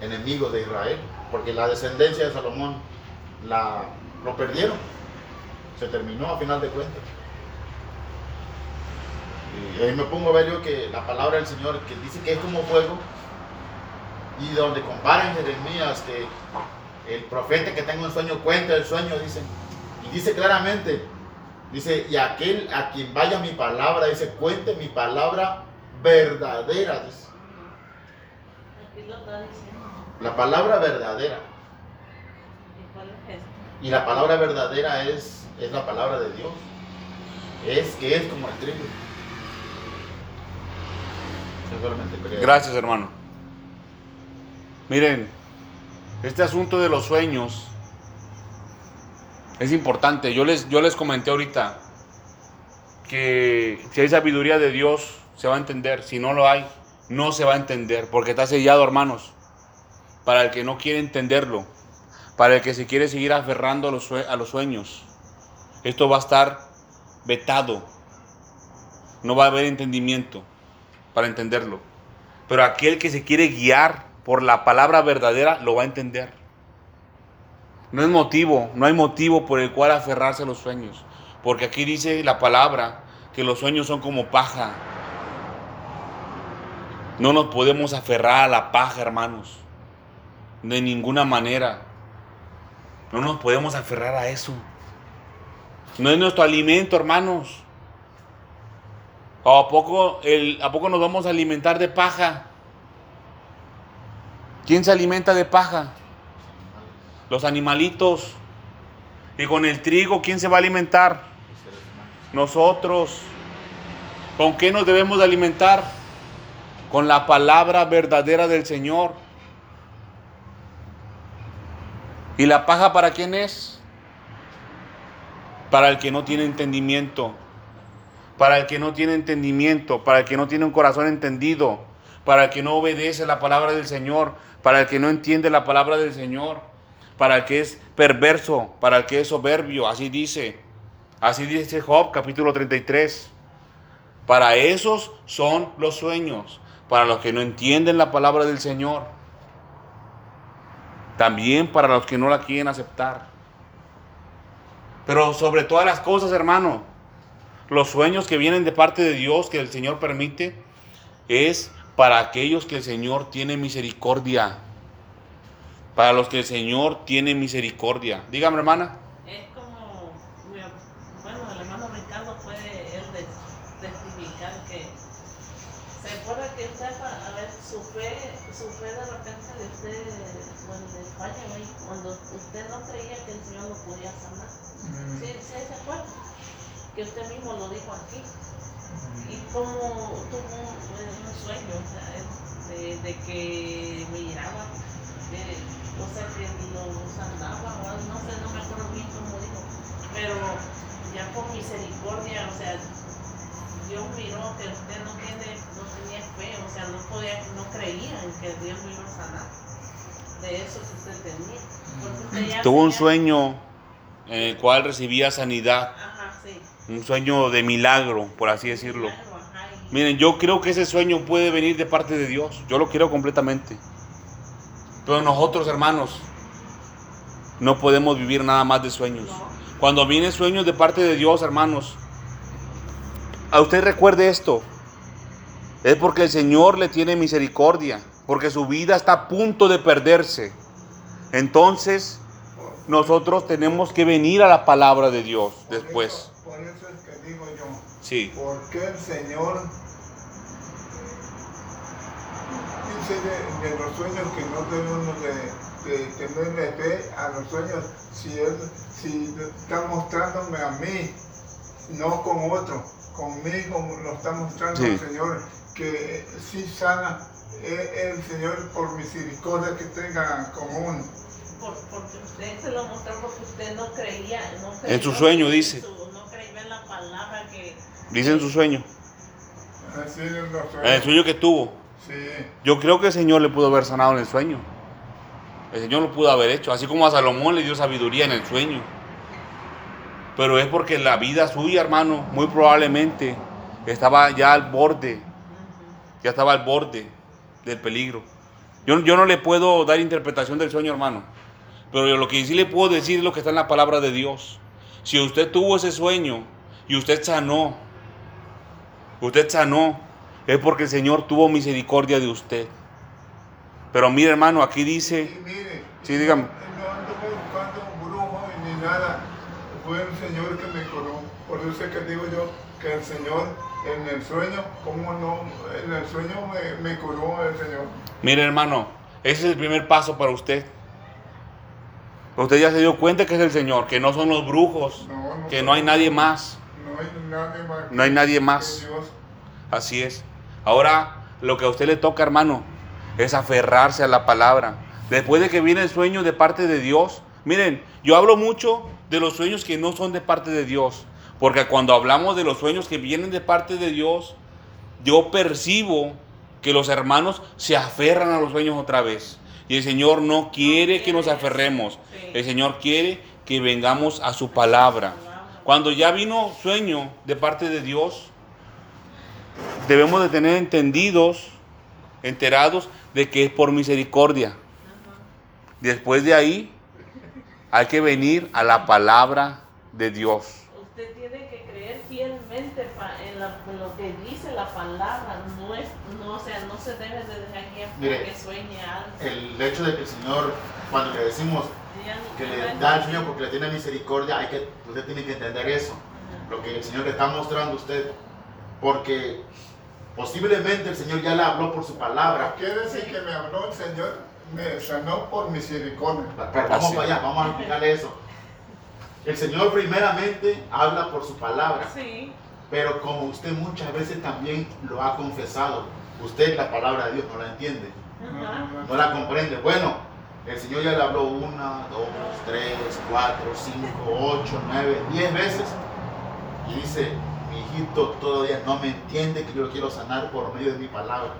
enemigos de Israel, porque la descendencia de Salomón la, lo perdieron. Se terminó a final de cuentas. Y ahí me pongo a ver yo que la palabra del Señor, que dice que es como fuego, y donde comparan Jeremías que el profeta que tenga un sueño cuenta el sueño, dicen, y dice claramente, dice, y aquel a quien vaya mi palabra, dice, cuente mi palabra verdadera. La palabra verdadera. ¿Y? Y la palabra verdadera es, es la palabra de Dios. Es que es como el trigo. Gracias, hermano. Miren, este asunto de los sueños es importante. Yo les, yo les comenté ahorita que si hay sabiduría de Dios, se va a entender. Si no lo hay, no se va a entender. Porque está sellado, hermanos. Para el que no quiere entenderlo. Para el que se quiere seguir aferrando a los, a los sueños. Esto va a estar vetado. No va a haber entendimiento para entenderlo. Pero aquel que se quiere guiar por la palabra verdadera lo va a entender. No es motivo, no hay motivo por el cual aferrarse a los sueños. Porque aquí dice la palabra que los sueños son como paja. No nos podemos aferrar a la paja, hermanos. De ninguna manera. No nos podemos aferrar a eso. No es nuestro alimento, hermanos. ¿O ¿A poco, ¿A poco nos vamos a alimentar de paja? ¿Quién se alimenta de paja? Los animalitos. Y con el trigo, ¿quién se va a alimentar? Nosotros. ¿Con qué nos debemos de alimentar? Con la palabra verdadera del Señor. ¿Y la paja para quién es? Para el que no tiene entendimiento para el que no tiene entendimiento, para el que no tiene un corazón entendido, para el que no obedece la palabra del Señor, para el que no entiende la palabra del Señor, para el que es perverso, para el que es soberbio, así dice, así dice Job capítulo 33. Para esos son los sueños, para los que no entienden la palabra del Señor, también para los que no la quieren aceptar. Pero sobre todas las cosas, hermano, los sueños que vienen de parte de Dios, que el Señor permite, es para aquellos que el Señor tiene misericordia. Para los que el Señor tiene misericordia. Dígame, hermana. Es como, bueno, el hermano Ricardo puede él testificar que se acuerda que usted, a ver, su fe, su fe de repente de usted, bueno, de España, güey, cuando usted no creía que el Señor lo podía sanar. ¿Sí, sí se acuerda? Que usted mismo lo dijo aquí. Y como tuvo un, un sueño, o sea, de, de que miraba, de, o sea, que lo sanaba, o algo, no sé, no me acuerdo bien cómo dijo, pero ya por misericordia, o sea, Dios miró que usted no, tiene, no tenía fe, o sea, no, podía, no creía en que Dios lo iba a sanar de eso que usted tenía. Porque usted ya Tuvo un sueño en el cual recibía sanidad. Ajá, sí. Un sueño de milagro, por así decirlo. Claro, ajá, y- Miren, yo creo que ese sueño puede venir de parte de Dios. Yo lo quiero completamente. Pero nosotros, hermanos, no podemos vivir nada más de sueños. Cuando vienen sueños de parte de Dios, hermanos, a usted recuerde esto. Es porque el Señor le tiene misericordia, porque su vida está a punto de perderse. Entonces, nosotros tenemos que venir a la palabra de Dios Por después. eso- Por eso es que digo yo, Sí. ¿por qué el Señor dice de, de los sueños que no debemos de, de tenerle fe a los sueños si Él si está mostrándome a mí, no con otro, conmigo lo está mostrando Sí. el Señor, que sí sana es el Señor por misericordia que tenga común. Por- porque usted se lo mostró porque usted no creía, no creyó En su sueño, en dice. su- no creyó en la palabra que Dice en su sueño. Así En el sueño que tuvo. Yo creo que el Señor le pudo haber sanado en el sueño. El Señor lo pudo haber hecho, así como a Salomón le dio sabiduría en el sueño. Pero es porque la vida suya, hermano, muy probablemente estaba ya al borde, ya estaba al borde del peligro. Yo, yo no le puedo dar interpretación del sueño, hermano. Pero yo lo que sí le puedo decir es lo que está en la palabra de Dios. Si usted tuvo ese sueño y usted sanó, usted sanó, es porque el Señor tuvo misericordia de usted. Pero mire, hermano, aquí dice, mire. Sí, dígame. No ando buscando un brujo ni nada. Fue el Señor que me curó. Por eso es que digo yo que el Señor en el sueño, ¿cómo no? En el sueño me, me curó el Señor. mire, hermano, ese es el primer paso para usted. Usted ya se dio cuenta que es el Señor, que no son los brujos, No, no que no hay nadie más. No hay nadie más. No hay nadie más. Así es. Ahora, lo que a usted le toca, hermano, es aferrarse a la palabra. Después de que viene el sueño de parte de Dios, miren, yo hablo mucho de los sueños que no son de parte de Dios, porque cuando hablamos de los sueños que vienen de parte de Dios, yo percibo que los hermanos se aferran a los sueños otra vez. Y el Señor no quiere que nos aferremos. El Señor quiere que vengamos a su palabra. Cuando ya vino sueño de parte de Dios, debemos de tener entendidos, enterados de que es por misericordia. Después de ahí, hay que venir a la palabra de Dios. Usted tiene que creer fielmente en, la- en lo que dice la palabra, no es, no, o sea, no se debe de dejar que Mire, porque sueñe algo. El hecho de que el Señor, cuando le decimos que le da el sueño porque le tiene misericordia, hay que, usted tiene que entender eso. Lo que el Señor le está mostrando a usted. Porque posiblemente el Señor ya le habló por su palabra. Quiere decir que me habló el Señor, me sanó por misericordia. Pero vamos para allá, vamos a explicarle eso. El Señor primeramente habla por su palabra. Sí, Pero como usted muchas veces también lo ha confesado, usted la palabra de Dios no la entiende, ajá. no la comprende. Bueno, el Señor ya le habló una, dos, tres, cuatro, cinco, ocho, nueve, diez veces. Y dice, mi hijito todavía no me entiende que yo lo quiero sanar por medio de mi palabra.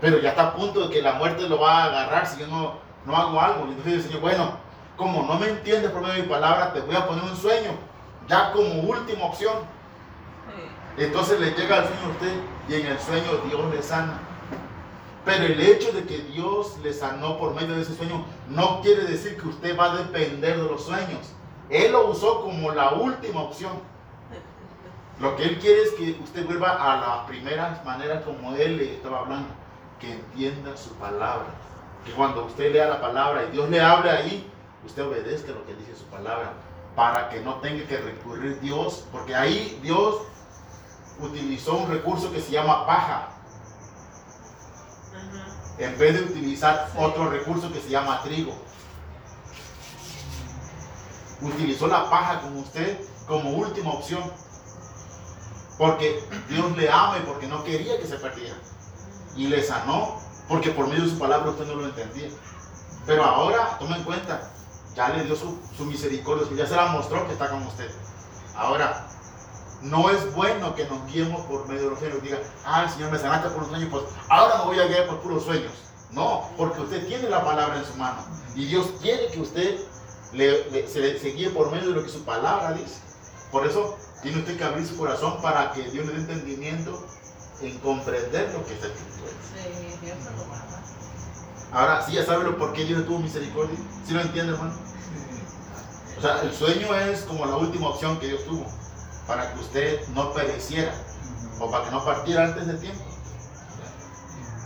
Pero ya está a punto de que la muerte lo va a agarrar si yo no, no hago algo. Y entonces dice el Señor, bueno, como no me entiendes por medio de mi palabra, te voy a poner un sueño, ya como última opción. Entonces le llega el sueño a usted y en el sueño Dios le sana. Pero el hecho de que Dios le sanó por medio de ese sueño no quiere decir que usted va a depender de los sueños. Él lo usó como la última opción. Lo que Él quiere es que usted vuelva a las primeras maneras como Él le estaba hablando. Que entienda su palabra. Que cuando usted lea la palabra y Dios le hable ahí, usted obedezca lo que dice su palabra. Para que no tenga que recurrir a Dios. Porque ahí Dios utilizó un recurso que se llama paja. En vez de utilizar otro recurso que se llama trigo. Utilizó la paja con usted como última opción. Porque Dios le ama y porque no quería que se perdiera. Y le sanó porque por medio de su palabra usted no lo entendía. Pero ahora, tome en cuenta, ya le dio su, su misericordia, ya se la mostró que está con usted. Ahora, no es bueno que nos guiemos por medio de los sueños. Diga, ah, el Señor me sanaste por un sueño, pues ahora me voy a guiar por puros sueños. No, porque usted tiene la palabra en su mano. Y Dios quiere que usted le- le- se guíe por medio de lo que su palabra dice. Por eso tiene usted que abrir su corazón para que Dios le dé entendimiento en comprender lo que está escrito. Ahora, sí, ya sabe lo por qué Dios le tuvo misericordia. ¿Sí lo entiende, hermano? O sea, el sueño es como la última opción que Dios tuvo para que usted no pereciera o para que no partiera antes de tiempo.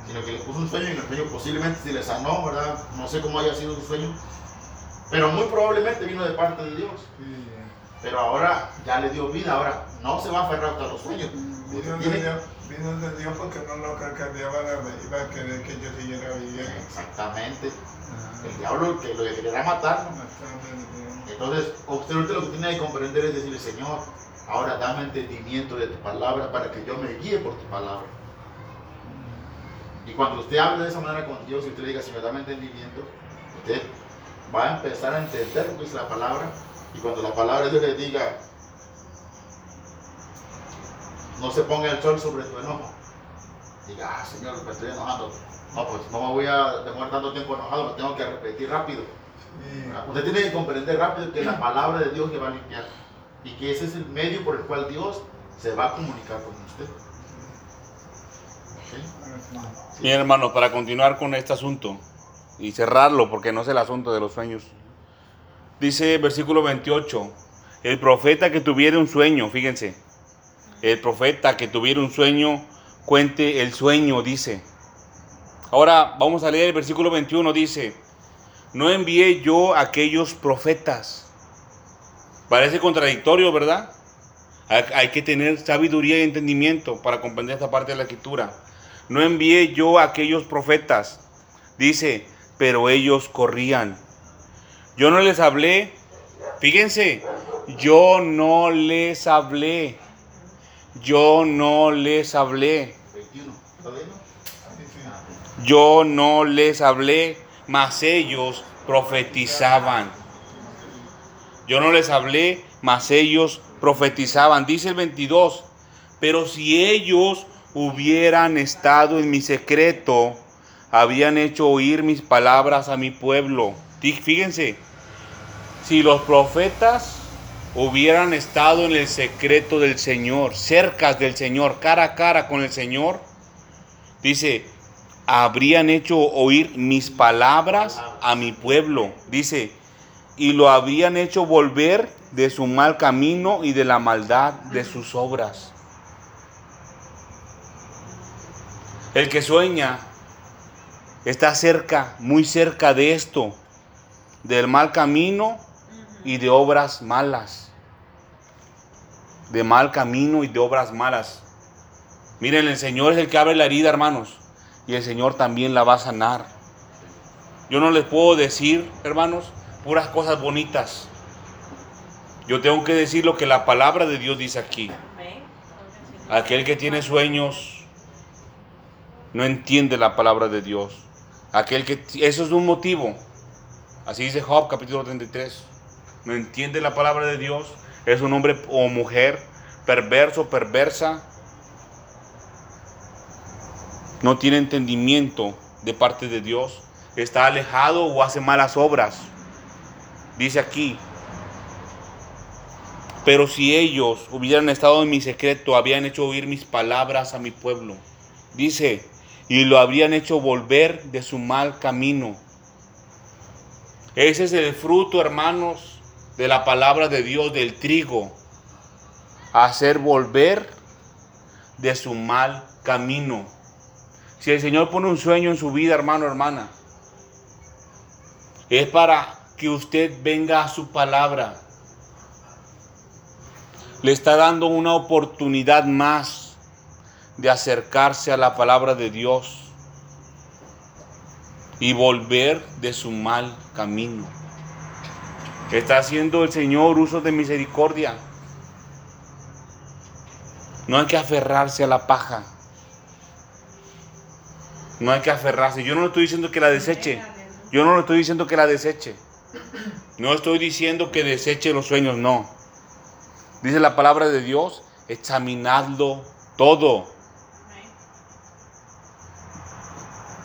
Sino que le puso un sueño y el sueño posiblemente si le sanó, ¿verdad? No sé cómo haya sido su sueño. Pero muy probablemente vino de parte de Dios. Pero ahora ya le dio vida. Ahora no se va a aferrar hasta los sueños. Vino de Dios, vino de Dios porque no lo carcadeaba la iba a querer que yo siguiera viviendo. Exactamente. Ah, El diablo que lo querrá matar. Entonces, usted lo que tiene que comprender es decirle, Señor, ahora dame entendimiento de tu palabra para que yo me guíe por tu palabra. Y cuando usted hable de esa manera con Dios y usted le diga, Señor, dame entendimiento, usted va a empezar a entender lo que es la palabra. Y cuando la palabra de Dios le diga, no se ponga el sol sobre tu enojo. Diga, ah, Señor, me estoy enojando. No, pues no me voy a demorar tanto tiempo enojado, me tengo que repetir rápido. Sí. Usted tiene que comprender rápido que la palabra de Dios le va a limpiar y que ese es el medio por el cual Dios se va a comunicar con usted. Bien, hermano, para continuar con este asunto y cerrarlo, porque no es el asunto de los sueños. Dice versículo 28, el profeta que tuviera un sueño, fíjense, el profeta que tuviera un sueño, cuente el sueño, dice. Ahora vamos a leer el versículo 21, dice, no envié yo a aquellos profetas. Parece contradictorio, ¿verdad? Hay, que tener sabiduría y entendimiento para comprender esta parte de la escritura. No envié yo a aquellos profetas. Dice, pero ellos corrían. Yo no les hablé. Fíjense, yo no les hablé. Yo no les hablé. 21. ¿Está bien? no? Sí, sí. Yo no les hablé, mas ellos profetizaban. Yo no les hablé, mas ellos profetizaban. Dice el 22, pero si ellos hubieran estado en mi secreto, habían hecho oír mis palabras a mi pueblo. Fí- Fíjense, si los profetas hubieran estado en el secreto del Señor, cerca del Señor, cara a cara con el Señor, dice, habrían hecho oír mis palabras a mi pueblo. Dice, y lo habrían hecho volver de su mal camino y de la maldad de sus obras. El que sueña está cerca, muy cerca de esto, del mal camino y de obras malas. De mal camino y de obras malas. Miren, el Señor es el que abre la herida, hermanos, y el Señor también la va a sanar. Yo no les puedo decir, hermanos, puras cosas bonitas. Yo tengo que decir lo que la palabra de Dios dice aquí. Aquel que tiene sueños no entiende la palabra de Dios. Aquel que eso es un motivo. Así dice Job capítulo 33. No entiende la palabra de Dios. Es un hombre o mujer perverso, perversa. No tiene entendimiento de parte de Dios. Está alejado o hace malas obras. Dice aquí, pero si ellos hubieran estado en mi secreto, habían hecho oír mis palabras a mi pueblo. Dice, y lo habrían hecho volver de su mal camino. Ese es el fruto, hermanos, de la palabra de Dios, del trigo. Hacer volver de su mal camino. Si el Señor pone un sueño en su vida, hermano, hermana, es para que usted venga a su palabra le está dando una oportunidad más de acercarse a la palabra de Dios y volver de su mal camino. Está haciendo el Señor uso de misericordia. No hay que aferrarse a la paja. No hay que aferrarse. Yo no le estoy diciendo que la deseche. Yo no le estoy diciendo que la deseche. No estoy diciendo que deseche los sueños, no. Dice la palabra de Dios, examinadlo todo.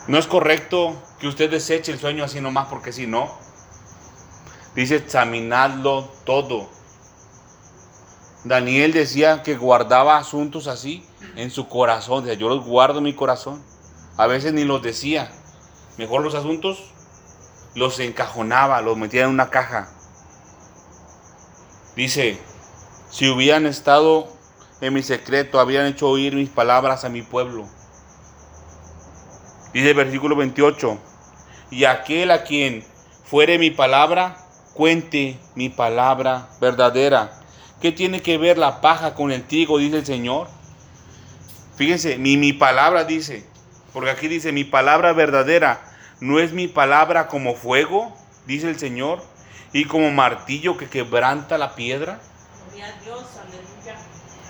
No es correcto que usted deseche el sueño así nomás porque si no. Dice examinadlo todo. Daniel decía que guardaba asuntos así en su corazón. Decía, yo los guardo en mi corazón. A veces ni los decía. Mejor los asuntos los encajonaba, los metía en una caja. Dice, si hubieran estado en mi secreto, habrían hecho oír mis palabras a mi pueblo. Dice el versículo 28, y aquel a quien fuere mi palabra, cuente mi palabra verdadera. ¿Qué tiene que ver la paja con el trigo? Dice el Señor. Fíjense, mi, mi palabra dice, porque aquí dice, mi palabra verdadera, ¿no es mi palabra como fuego? Dice el Señor, y como martillo que quebranta la piedra.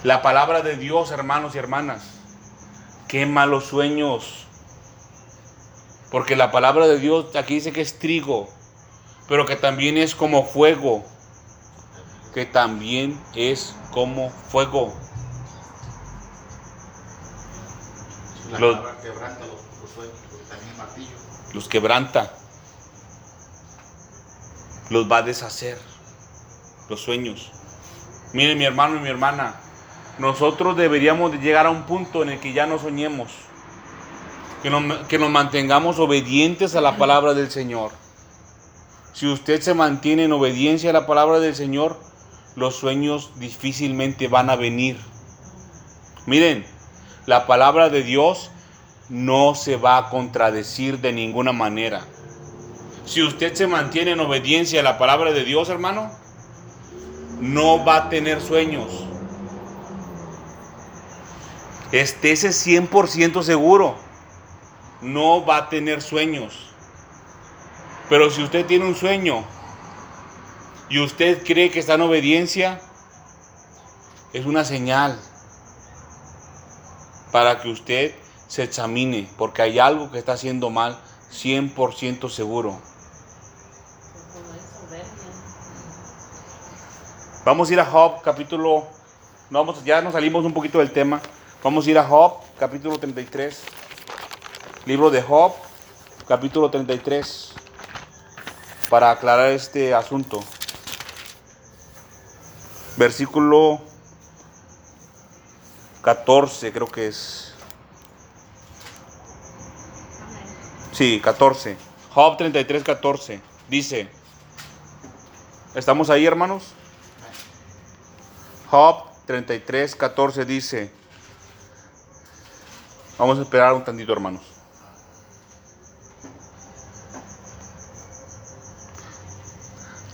La palabra de Dios, hermanos y hermanas, quema los sueños. Porque la palabra de Dios aquí dice que es trigo, pero que también es como fuego. Que también es como fuego. La Los- palabra quebranta los, los sueños, porque también el martillo. los quebranta, los va a deshacer, los sueños. Miren mi hermano y mi hermana, nosotros deberíamos de llegar a un punto en el que ya no soñemos, que nos, que nos mantengamos obedientes a la palabra del Señor. Si usted se mantiene en obediencia a la palabra del Señor, los sueños difícilmente van a venir. Miren, la palabra de Dios no se va a contradecir de ninguna manera. Si usted se mantiene en obediencia a la palabra de Dios, hermano, no va a tener sueños. Estése 100% seguro, no va a tener sueños. Pero si usted tiene un sueño y usted cree que está en obediencia, es una señal para que usted se examine, porque hay algo que está haciendo mal, 100% seguro. Vamos a ir a Job, capítulo. Vamos, ya nos salimos un poquito del tema. Vamos a ir a Job, capítulo 33. Libro de Job, capítulo 33. Para aclarar este asunto. Versículo 14, creo que es. Sí, 14. Job 33, 14. Dice. ¿Estamos ahí, hermanos? Job 33, 14 dice, vamos a esperar un tantito hermanos.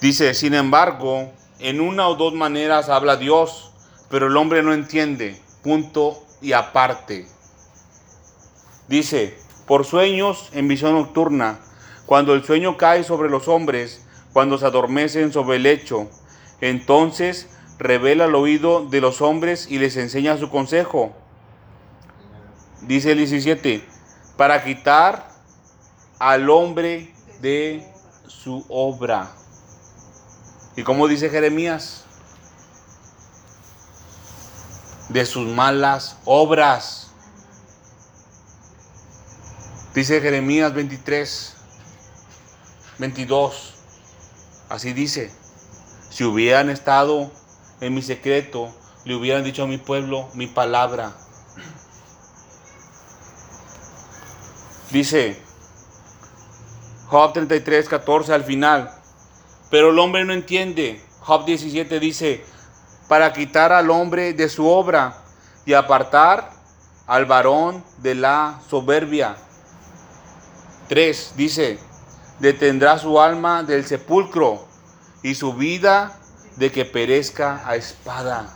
Dice, sin embargo, en una o dos maneras habla Dios, pero el hombre no entiende, punto y aparte. Dice, por sueños en visión nocturna, cuando el sueño cae sobre los hombres, cuando se adormecen sobre el lecho, entonces revela el oído de los hombres y les enseña su consejo. Dice el 17, para quitar al hombre de su obra. ¿Y como dice Jeremías? De sus malas obras. Dice Jeremías 23, 22. Así dice. Si hubieran estado en mi secreto, le hubieran dicho a mi pueblo mi palabra. Dice Job 33, 14 al final. Pero el hombre no entiende. Job 17 dice, para quitar al hombre de su obra y apartar al varón de la soberbia. 3 dice, detendrá su alma del sepulcro y su vida de que perezca a espada.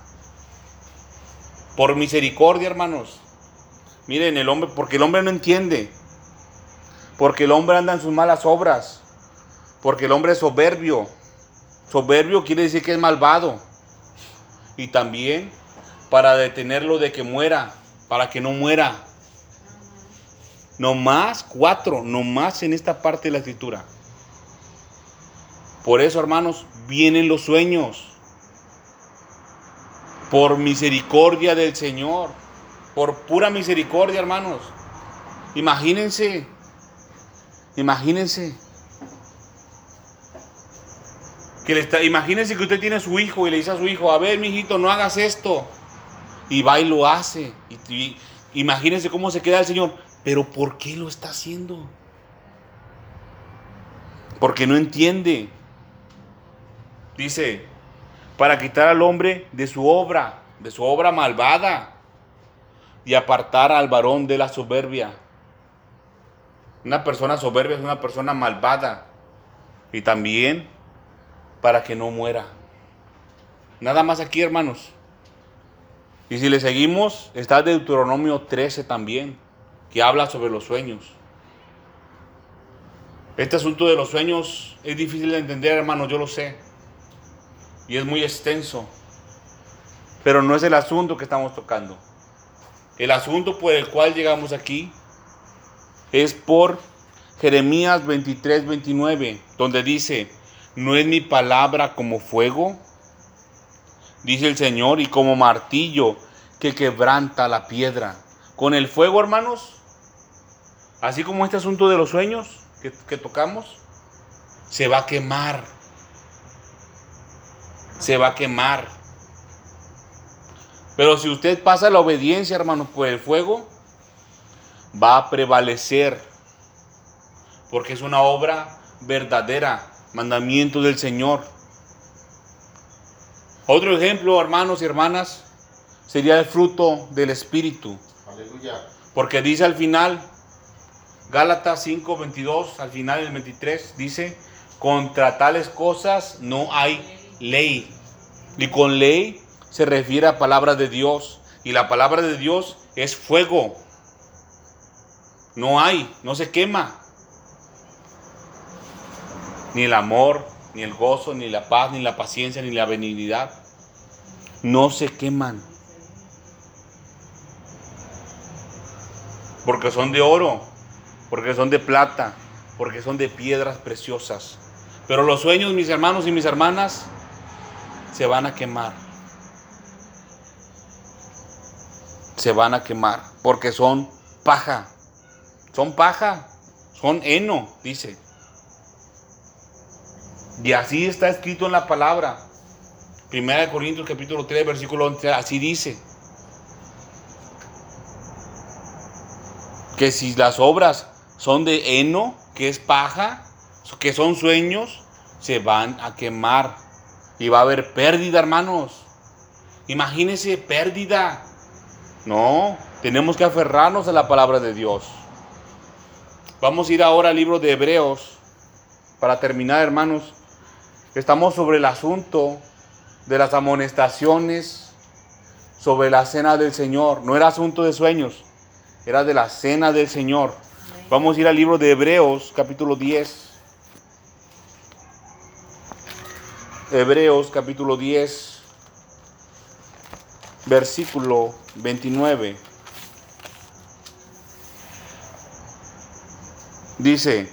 Por misericordia, hermanos. Miren, el hombre, porque el hombre no entiende. Porque el hombre anda en sus malas obras. Porque el hombre es soberbio. Soberbio quiere decir que es malvado. Y también para detenerlo de que muera, para que no muera. No más cuatro, no más en esta parte de la escritura. Por eso, hermanos, vienen los sueños. Por misericordia del Señor. Por pura misericordia, hermanos. Imagínense. Imagínense. Que le está, imagínense que usted tiene su hijo y le dice a su hijo, a ver, mijito, no hagas esto. Y va y lo hace. Y- imagínense cómo se queda el Señor. Pero ¿por qué lo está haciendo? Porque no entiende. Dice, para quitar al hombre de su obra, de su obra malvada, y apartar al varón de la soberbia. Una persona soberbia es una persona malvada. Y también para que no muera. Nada más aquí, hermanos. Y si le seguimos, está Deuteronomio 13 también, que habla sobre los sueños. Este asunto de los sueños es difícil de entender, hermanos, yo lo sé. Y es muy extenso. Pero no es el asunto que estamos tocando. El asunto por el cual llegamos aquí es por Jeremías 23, 29, donde dice, ¿no es mi palabra como fuego? Dice el Señor, y como martillo que quebranta la piedra. con el fuego, hermanos, así como este asunto de los sueños que, que tocamos, se va a quemar. Se va a quemar. Pero si usted pasa la obediencia, hermanos, por el fuego, va a prevalecer. Porque es una obra verdadera, mandamiento del Señor. Otro ejemplo, hermanos y hermanas, sería el fruto del Espíritu. Aleluya. Porque dice al final, Gálatas 5, 22, al final del 23, dice, contra tales cosas no hay ley. Y con ley se refiere a palabra de Dios. Y la palabra de Dios es fuego. No hay, no se quema. Ni el amor, ni el gozo, ni la paz, ni la paciencia, ni la benignidad. No se queman. Porque son de oro, porque son de plata, porque son de piedras preciosas. Pero los sueños, mis hermanos y mis hermanas, se van a quemar. Se van a quemar porque son paja. Son paja. Son heno, dice. Y así está escrito en la palabra. Primera de Corintios capítulo 3, versículo 11, así dice. Que si las obras son de heno, que es paja, que son sueños, se van a quemar. Y va a haber pérdida, hermanos. Imagínense pérdida. No, tenemos que aferrarnos a la palabra de Dios. Vamos a ir ahora al libro de Hebreos. Para terminar, hermanos, estamos sobre el asunto de las amonestaciones sobre la cena del Señor. No era asunto de sueños, era de la cena del Señor. Vamos a ir al libro de Hebreos, capítulo 10. Hebreos, capítulo 10, versículo 29. Dice,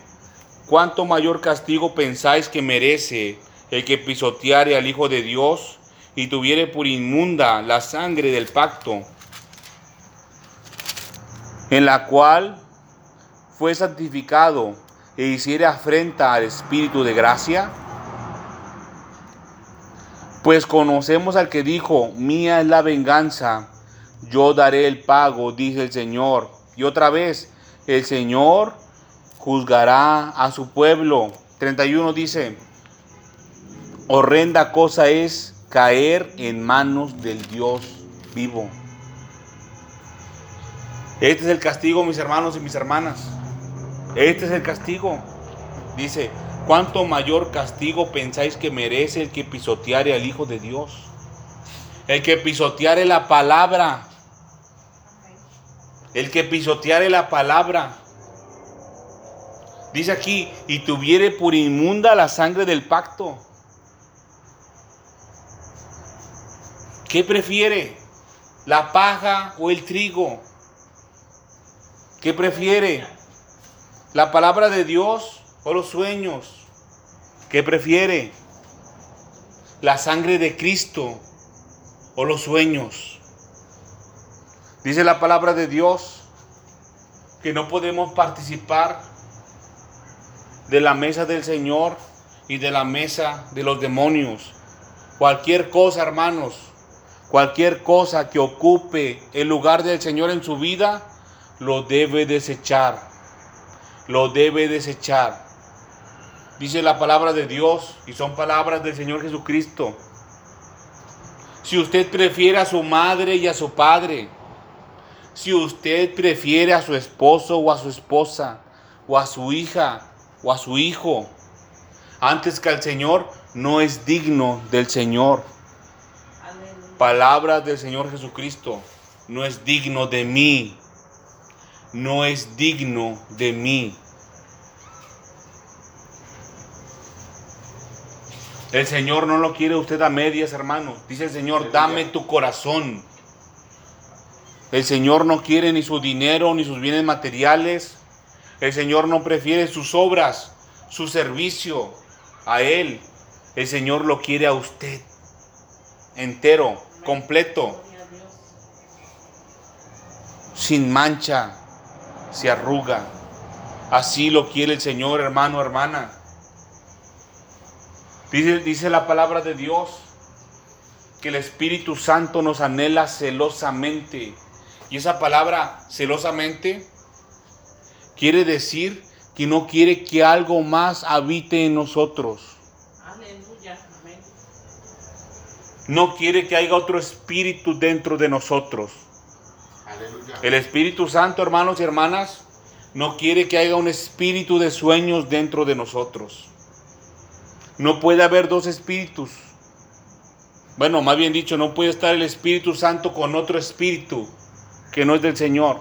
¿cuánto mayor castigo pensáis que merece el que pisoteare al Hijo de Dios y tuviere por inmunda la sangre del pacto, en la cual fue santificado e hiciere afrenta al Espíritu de gracia? Pues conocemos al que dijo, mía es la venganza, yo daré el pago, dice el Señor. Y otra vez, el Señor juzgará a su pueblo. 31 dice, horrenda cosa es caer en manos del Dios vivo. Este es el castigo, mis hermanos y mis hermanas. Este es el castigo. Dice, ¿cuánto mayor castigo pensáis que merece el que pisoteare al Hijo de Dios? El que pisoteare la palabra. El que pisoteare la palabra. Dice aquí, y tuviere por inmunda la sangre del pacto. ¿Qué prefiere? ¿La paja o el trigo? ¿Qué prefiere? ¿La palabra de Dios o los sueños? ¿Qué prefiere? ¿La sangre de Cristo o los sueños? Dice la palabra de Dios que no podemos participar de la mesa del Señor y de la mesa de los demonios. Cualquier cosa, hermanos, cualquier cosa que ocupe el lugar del Señor en su vida, lo debe desechar. Lo debe desechar. Dice la palabra de Dios y son palabras del Señor Jesucristo. Si usted prefiere a su madre y a su padre, si usted prefiere a su esposo o a su esposa, o a su hija o a su hijo, antes que al Señor, no es digno del Señor. Palabras del Señor Jesucristo, no es digno de mí, no es digno de mí. El Señor no lo quiere usted a medias, hermano. Dice el Señor, dame tu corazón. El Señor no quiere ni su dinero ni sus bienes materiales. El Señor no prefiere sus obras, su servicio a Él. El Señor lo quiere a usted. Entero, completo. sin mancha, se arruga. Así lo quiere el Señor, hermano, hermana. Dice, dice la palabra de Dios que el Espíritu Santo nos anhela celosamente. Y esa palabra celosamente quiere decir que no quiere que algo más habite en nosotros. Aleluya. Amén. No quiere que haya otro espíritu dentro de nosotros. Aleluya. El Espíritu Santo, hermanos y hermanas, no quiere que haya un espíritu de sueños dentro de nosotros. No puede haber dos espíritus. Bueno, más bien dicho, no puede estar el Espíritu Santo con otro espíritu que no es del Señor.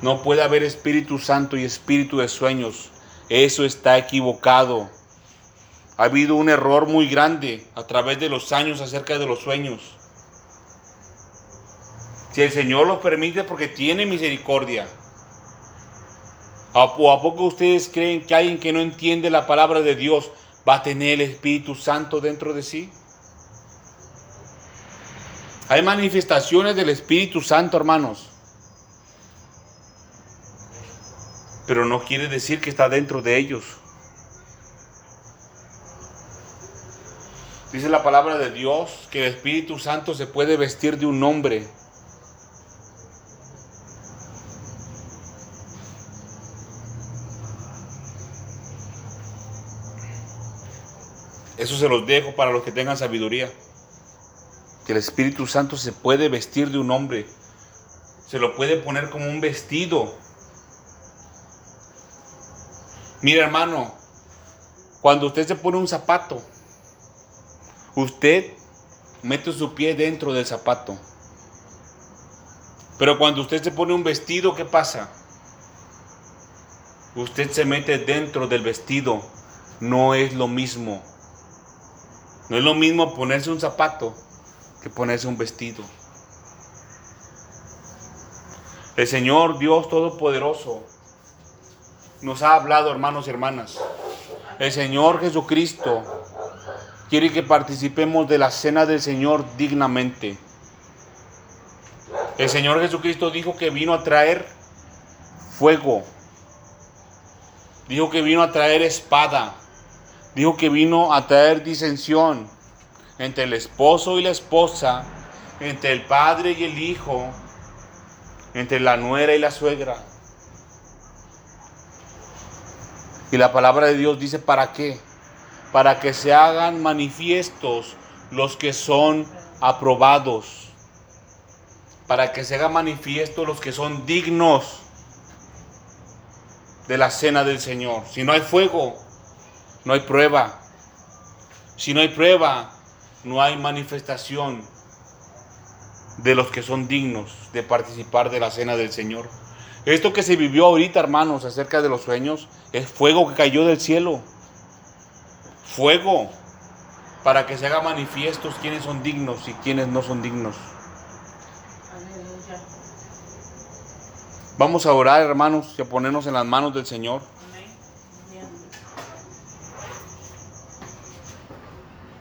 No puede haber Espíritu Santo y espíritu de sueños. Eso está equivocado. Ha habido un error muy grande a través de los años acerca de los sueños. Si el Señor lo permite porque tiene misericordia. ¿A- ¿O a poco ustedes creen que alguien que no entiende la palabra de Dios va a tener el Espíritu Santo dentro de sí? Hay manifestaciones del Espíritu Santo, hermanos. Pero no quiere decir que está dentro de ellos. Dice la palabra de Dios que el Espíritu Santo se puede vestir de un hombre. Eso se los dejo para los que tengan sabiduría. Que el Espíritu Santo se puede vestir de un hombre. Se lo puede poner como un vestido. Mira hermano, cuando usted se pone un zapato, usted mete su pie dentro del zapato. Pero cuando usted se pone un vestido, ¿qué pasa? Usted se mete dentro del vestido. No es lo mismo. No es lo mismo ponerse un zapato que ponerse un vestido. El Señor Dios Todopoderoso nos ha hablado, hermanos y hermanas. El Señor Jesucristo quiere que participemos de la cena del Señor dignamente. El Señor Jesucristo dijo que vino a traer fuego. Dijo que vino a traer espada. Dijo que vino a traer disensión entre el esposo y la esposa, entre el padre y el hijo, entre la nuera y la suegra. Y la palabra de Dios dice, ¿para qué? Para que se hagan manifiestos los que son aprobados. Para que se hagan manifiestos los que son dignos de la cena del Señor. Si no hay fuego, no hay prueba. Si no hay prueba, no hay manifestación de los que son dignos de participar de la cena del Señor. Esto que se vivió ahorita, hermanos, acerca de los sueños, es fuego que cayó del cielo. Fuego para que se haga manifiestos quiénes son dignos y quiénes no son dignos. Vamos a orar, hermanos, y a ponernos en las manos del Señor.